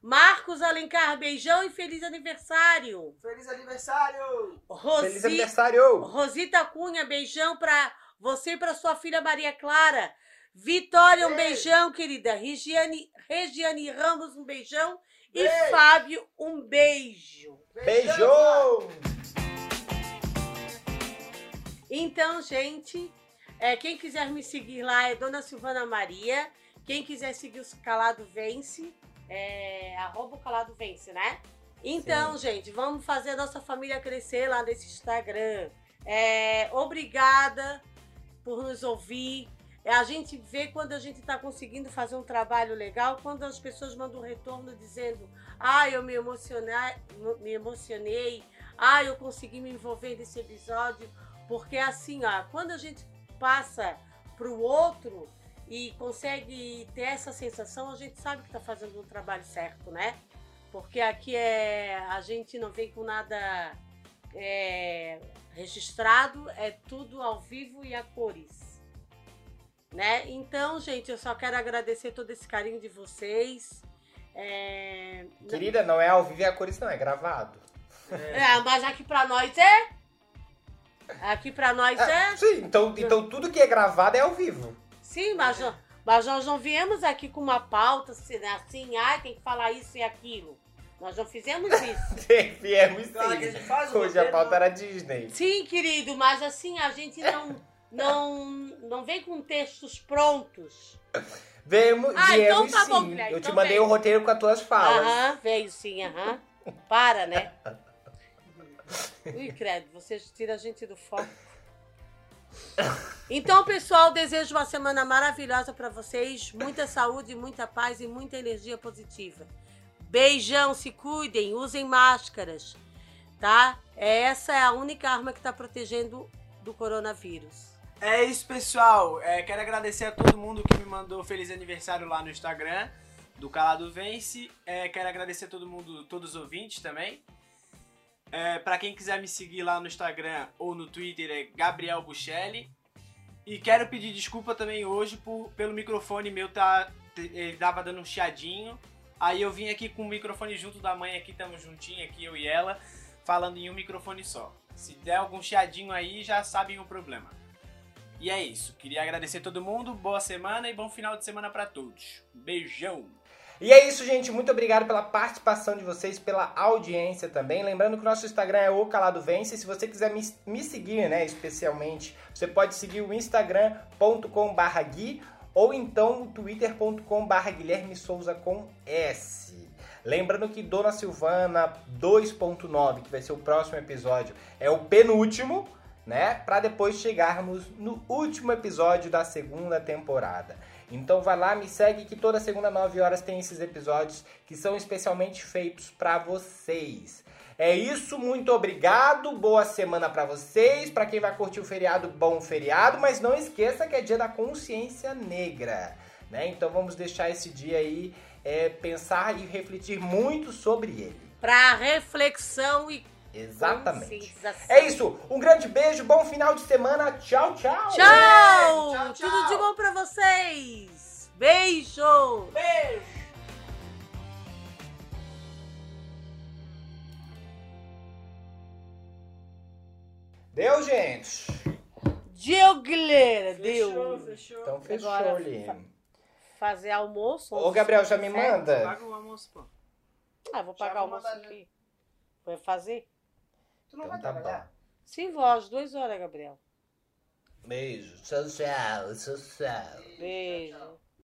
Marcos Alencar, beijão e feliz aniversário. Feliz aniversário. Rosi... Feliz aniversário! Rosita Cunha, beijão pra você e pra sua filha Maria Clara. Vitória, um Beijo. beijão, querida. Regiane, Regiane Ramos, um beijão. E. Fábio, um beijo. Beijo! Então, gente, é, quem quiser me seguir lá é Dona Silvana Maria. Quem quiser seguir o Calado Vence, é arroba o Calado Vence, né? Então, gente, vamos fazer a nossa família crescer lá nesse Instagram. É, obrigada por nos ouvir. É, A gente vê quando a gente está conseguindo fazer um trabalho legal, quando as pessoas mandam um retorno dizendo: Ah, eu me me emocionei, ah, eu consegui me envolver nesse episódio. Porque assim, ó, quando a gente passa para o outro e consegue ter essa sensação, a gente sabe que está fazendo um trabalho certo, né? Porque aqui é a gente não vem com nada é, registrado, é tudo ao vivo e a cores. Né? Então, gente, eu só quero agradecer todo esse carinho de vocês. É, Querida, não é ao vivo e a cores, não, é gravado. é, <laughs> mas aqui pra nós é. Aqui pra nós Ah, é. sim, então, então tudo que é gravado é ao vivo. Sim, mas, mas nós não viemos aqui com uma pauta assim, né, assim, ai, tem que falar isso e aquilo. Nós não fizemos <laughs> isso. Viemos Claro sim. gente faz o Hoje a pauta não- era Disney. Sim, querido, mas assim, a gente não, não, não vem com textos prontos. Vemos, Ah, viemos então tá bom, sim. Eu te então mandei vem. o roteiro com as tuas falas. Aham, veio sim, aham. Para, né? Ui, credo, vocês tiram a gente do foco. Então, pessoal, desejo uma semana maravilhosa para vocês. Muita saúde, muita paz e muita energia positiva. Beijão, se cuidem, usem máscaras, tá? Essa é a única arma que está protegendo do coronavírus. É isso, pessoal. É, quero agradecer a todo mundo que me mandou feliz aniversário lá no Instagram do Calado Vence. É, quero agradecer a todo mundo, todos os ouvintes também. É, para quem quiser me seguir lá no Instagram ou no Twitter é Gabriel Buchelli. E quero pedir desculpa também hoje por, pelo microfone meu tá ele dava dando um chiadinho. Aí eu vim aqui com o microfone junto da mãe aqui, estamos juntinho aqui eu e ela, falando em um microfone só. Se der algum chiadinho aí, já sabem o problema. E é isso. Queria agradecer a todo mundo, boa semana e bom final de semana para todos. Beijão. E é isso, gente. Muito obrigado pela participação de vocês, pela audiência também. Lembrando que o nosso Instagram é o Calado Vence. Se você quiser me, me seguir, né, especialmente, você pode seguir o instagram.com.br Gui ou então twitter.com.br Guilherme Souza com S. Lembrando que Dona Silvana 2.9, que vai ser o próximo episódio, é o penúltimo, né? Para depois chegarmos no último episódio da segunda temporada. Então vai lá, me segue que toda segunda 9 horas tem esses episódios que são especialmente feitos para vocês. É isso, muito obrigado. Boa semana para vocês. Para quem vai curtir o feriado, bom feriado, mas não esqueça que é dia da consciência negra, né? Então vamos deixar esse dia aí é, pensar e refletir muito sobre ele. Para reflexão e Exatamente. É isso. Um grande beijo, bom final de semana. Tchau, tchau. Tchau. tchau, tchau. Tudo de bom para vocês. Beijo. Beijo. Deu, gente? Deu, galera. Fechou, Deu. fechou. Então fechou, Agora, Lino. Fazer almoço. Ô, Gabriel, já me Certo? manda? Paga o almoço, pô. Ah, vou pagar o almoço aqui. Vai fazer? Tu não Então vai tá trabalhar? bom. Sim, vou às duas horas, Gabriel. Beijo. Tchau, tchau. Tchau, tchau. Beijo.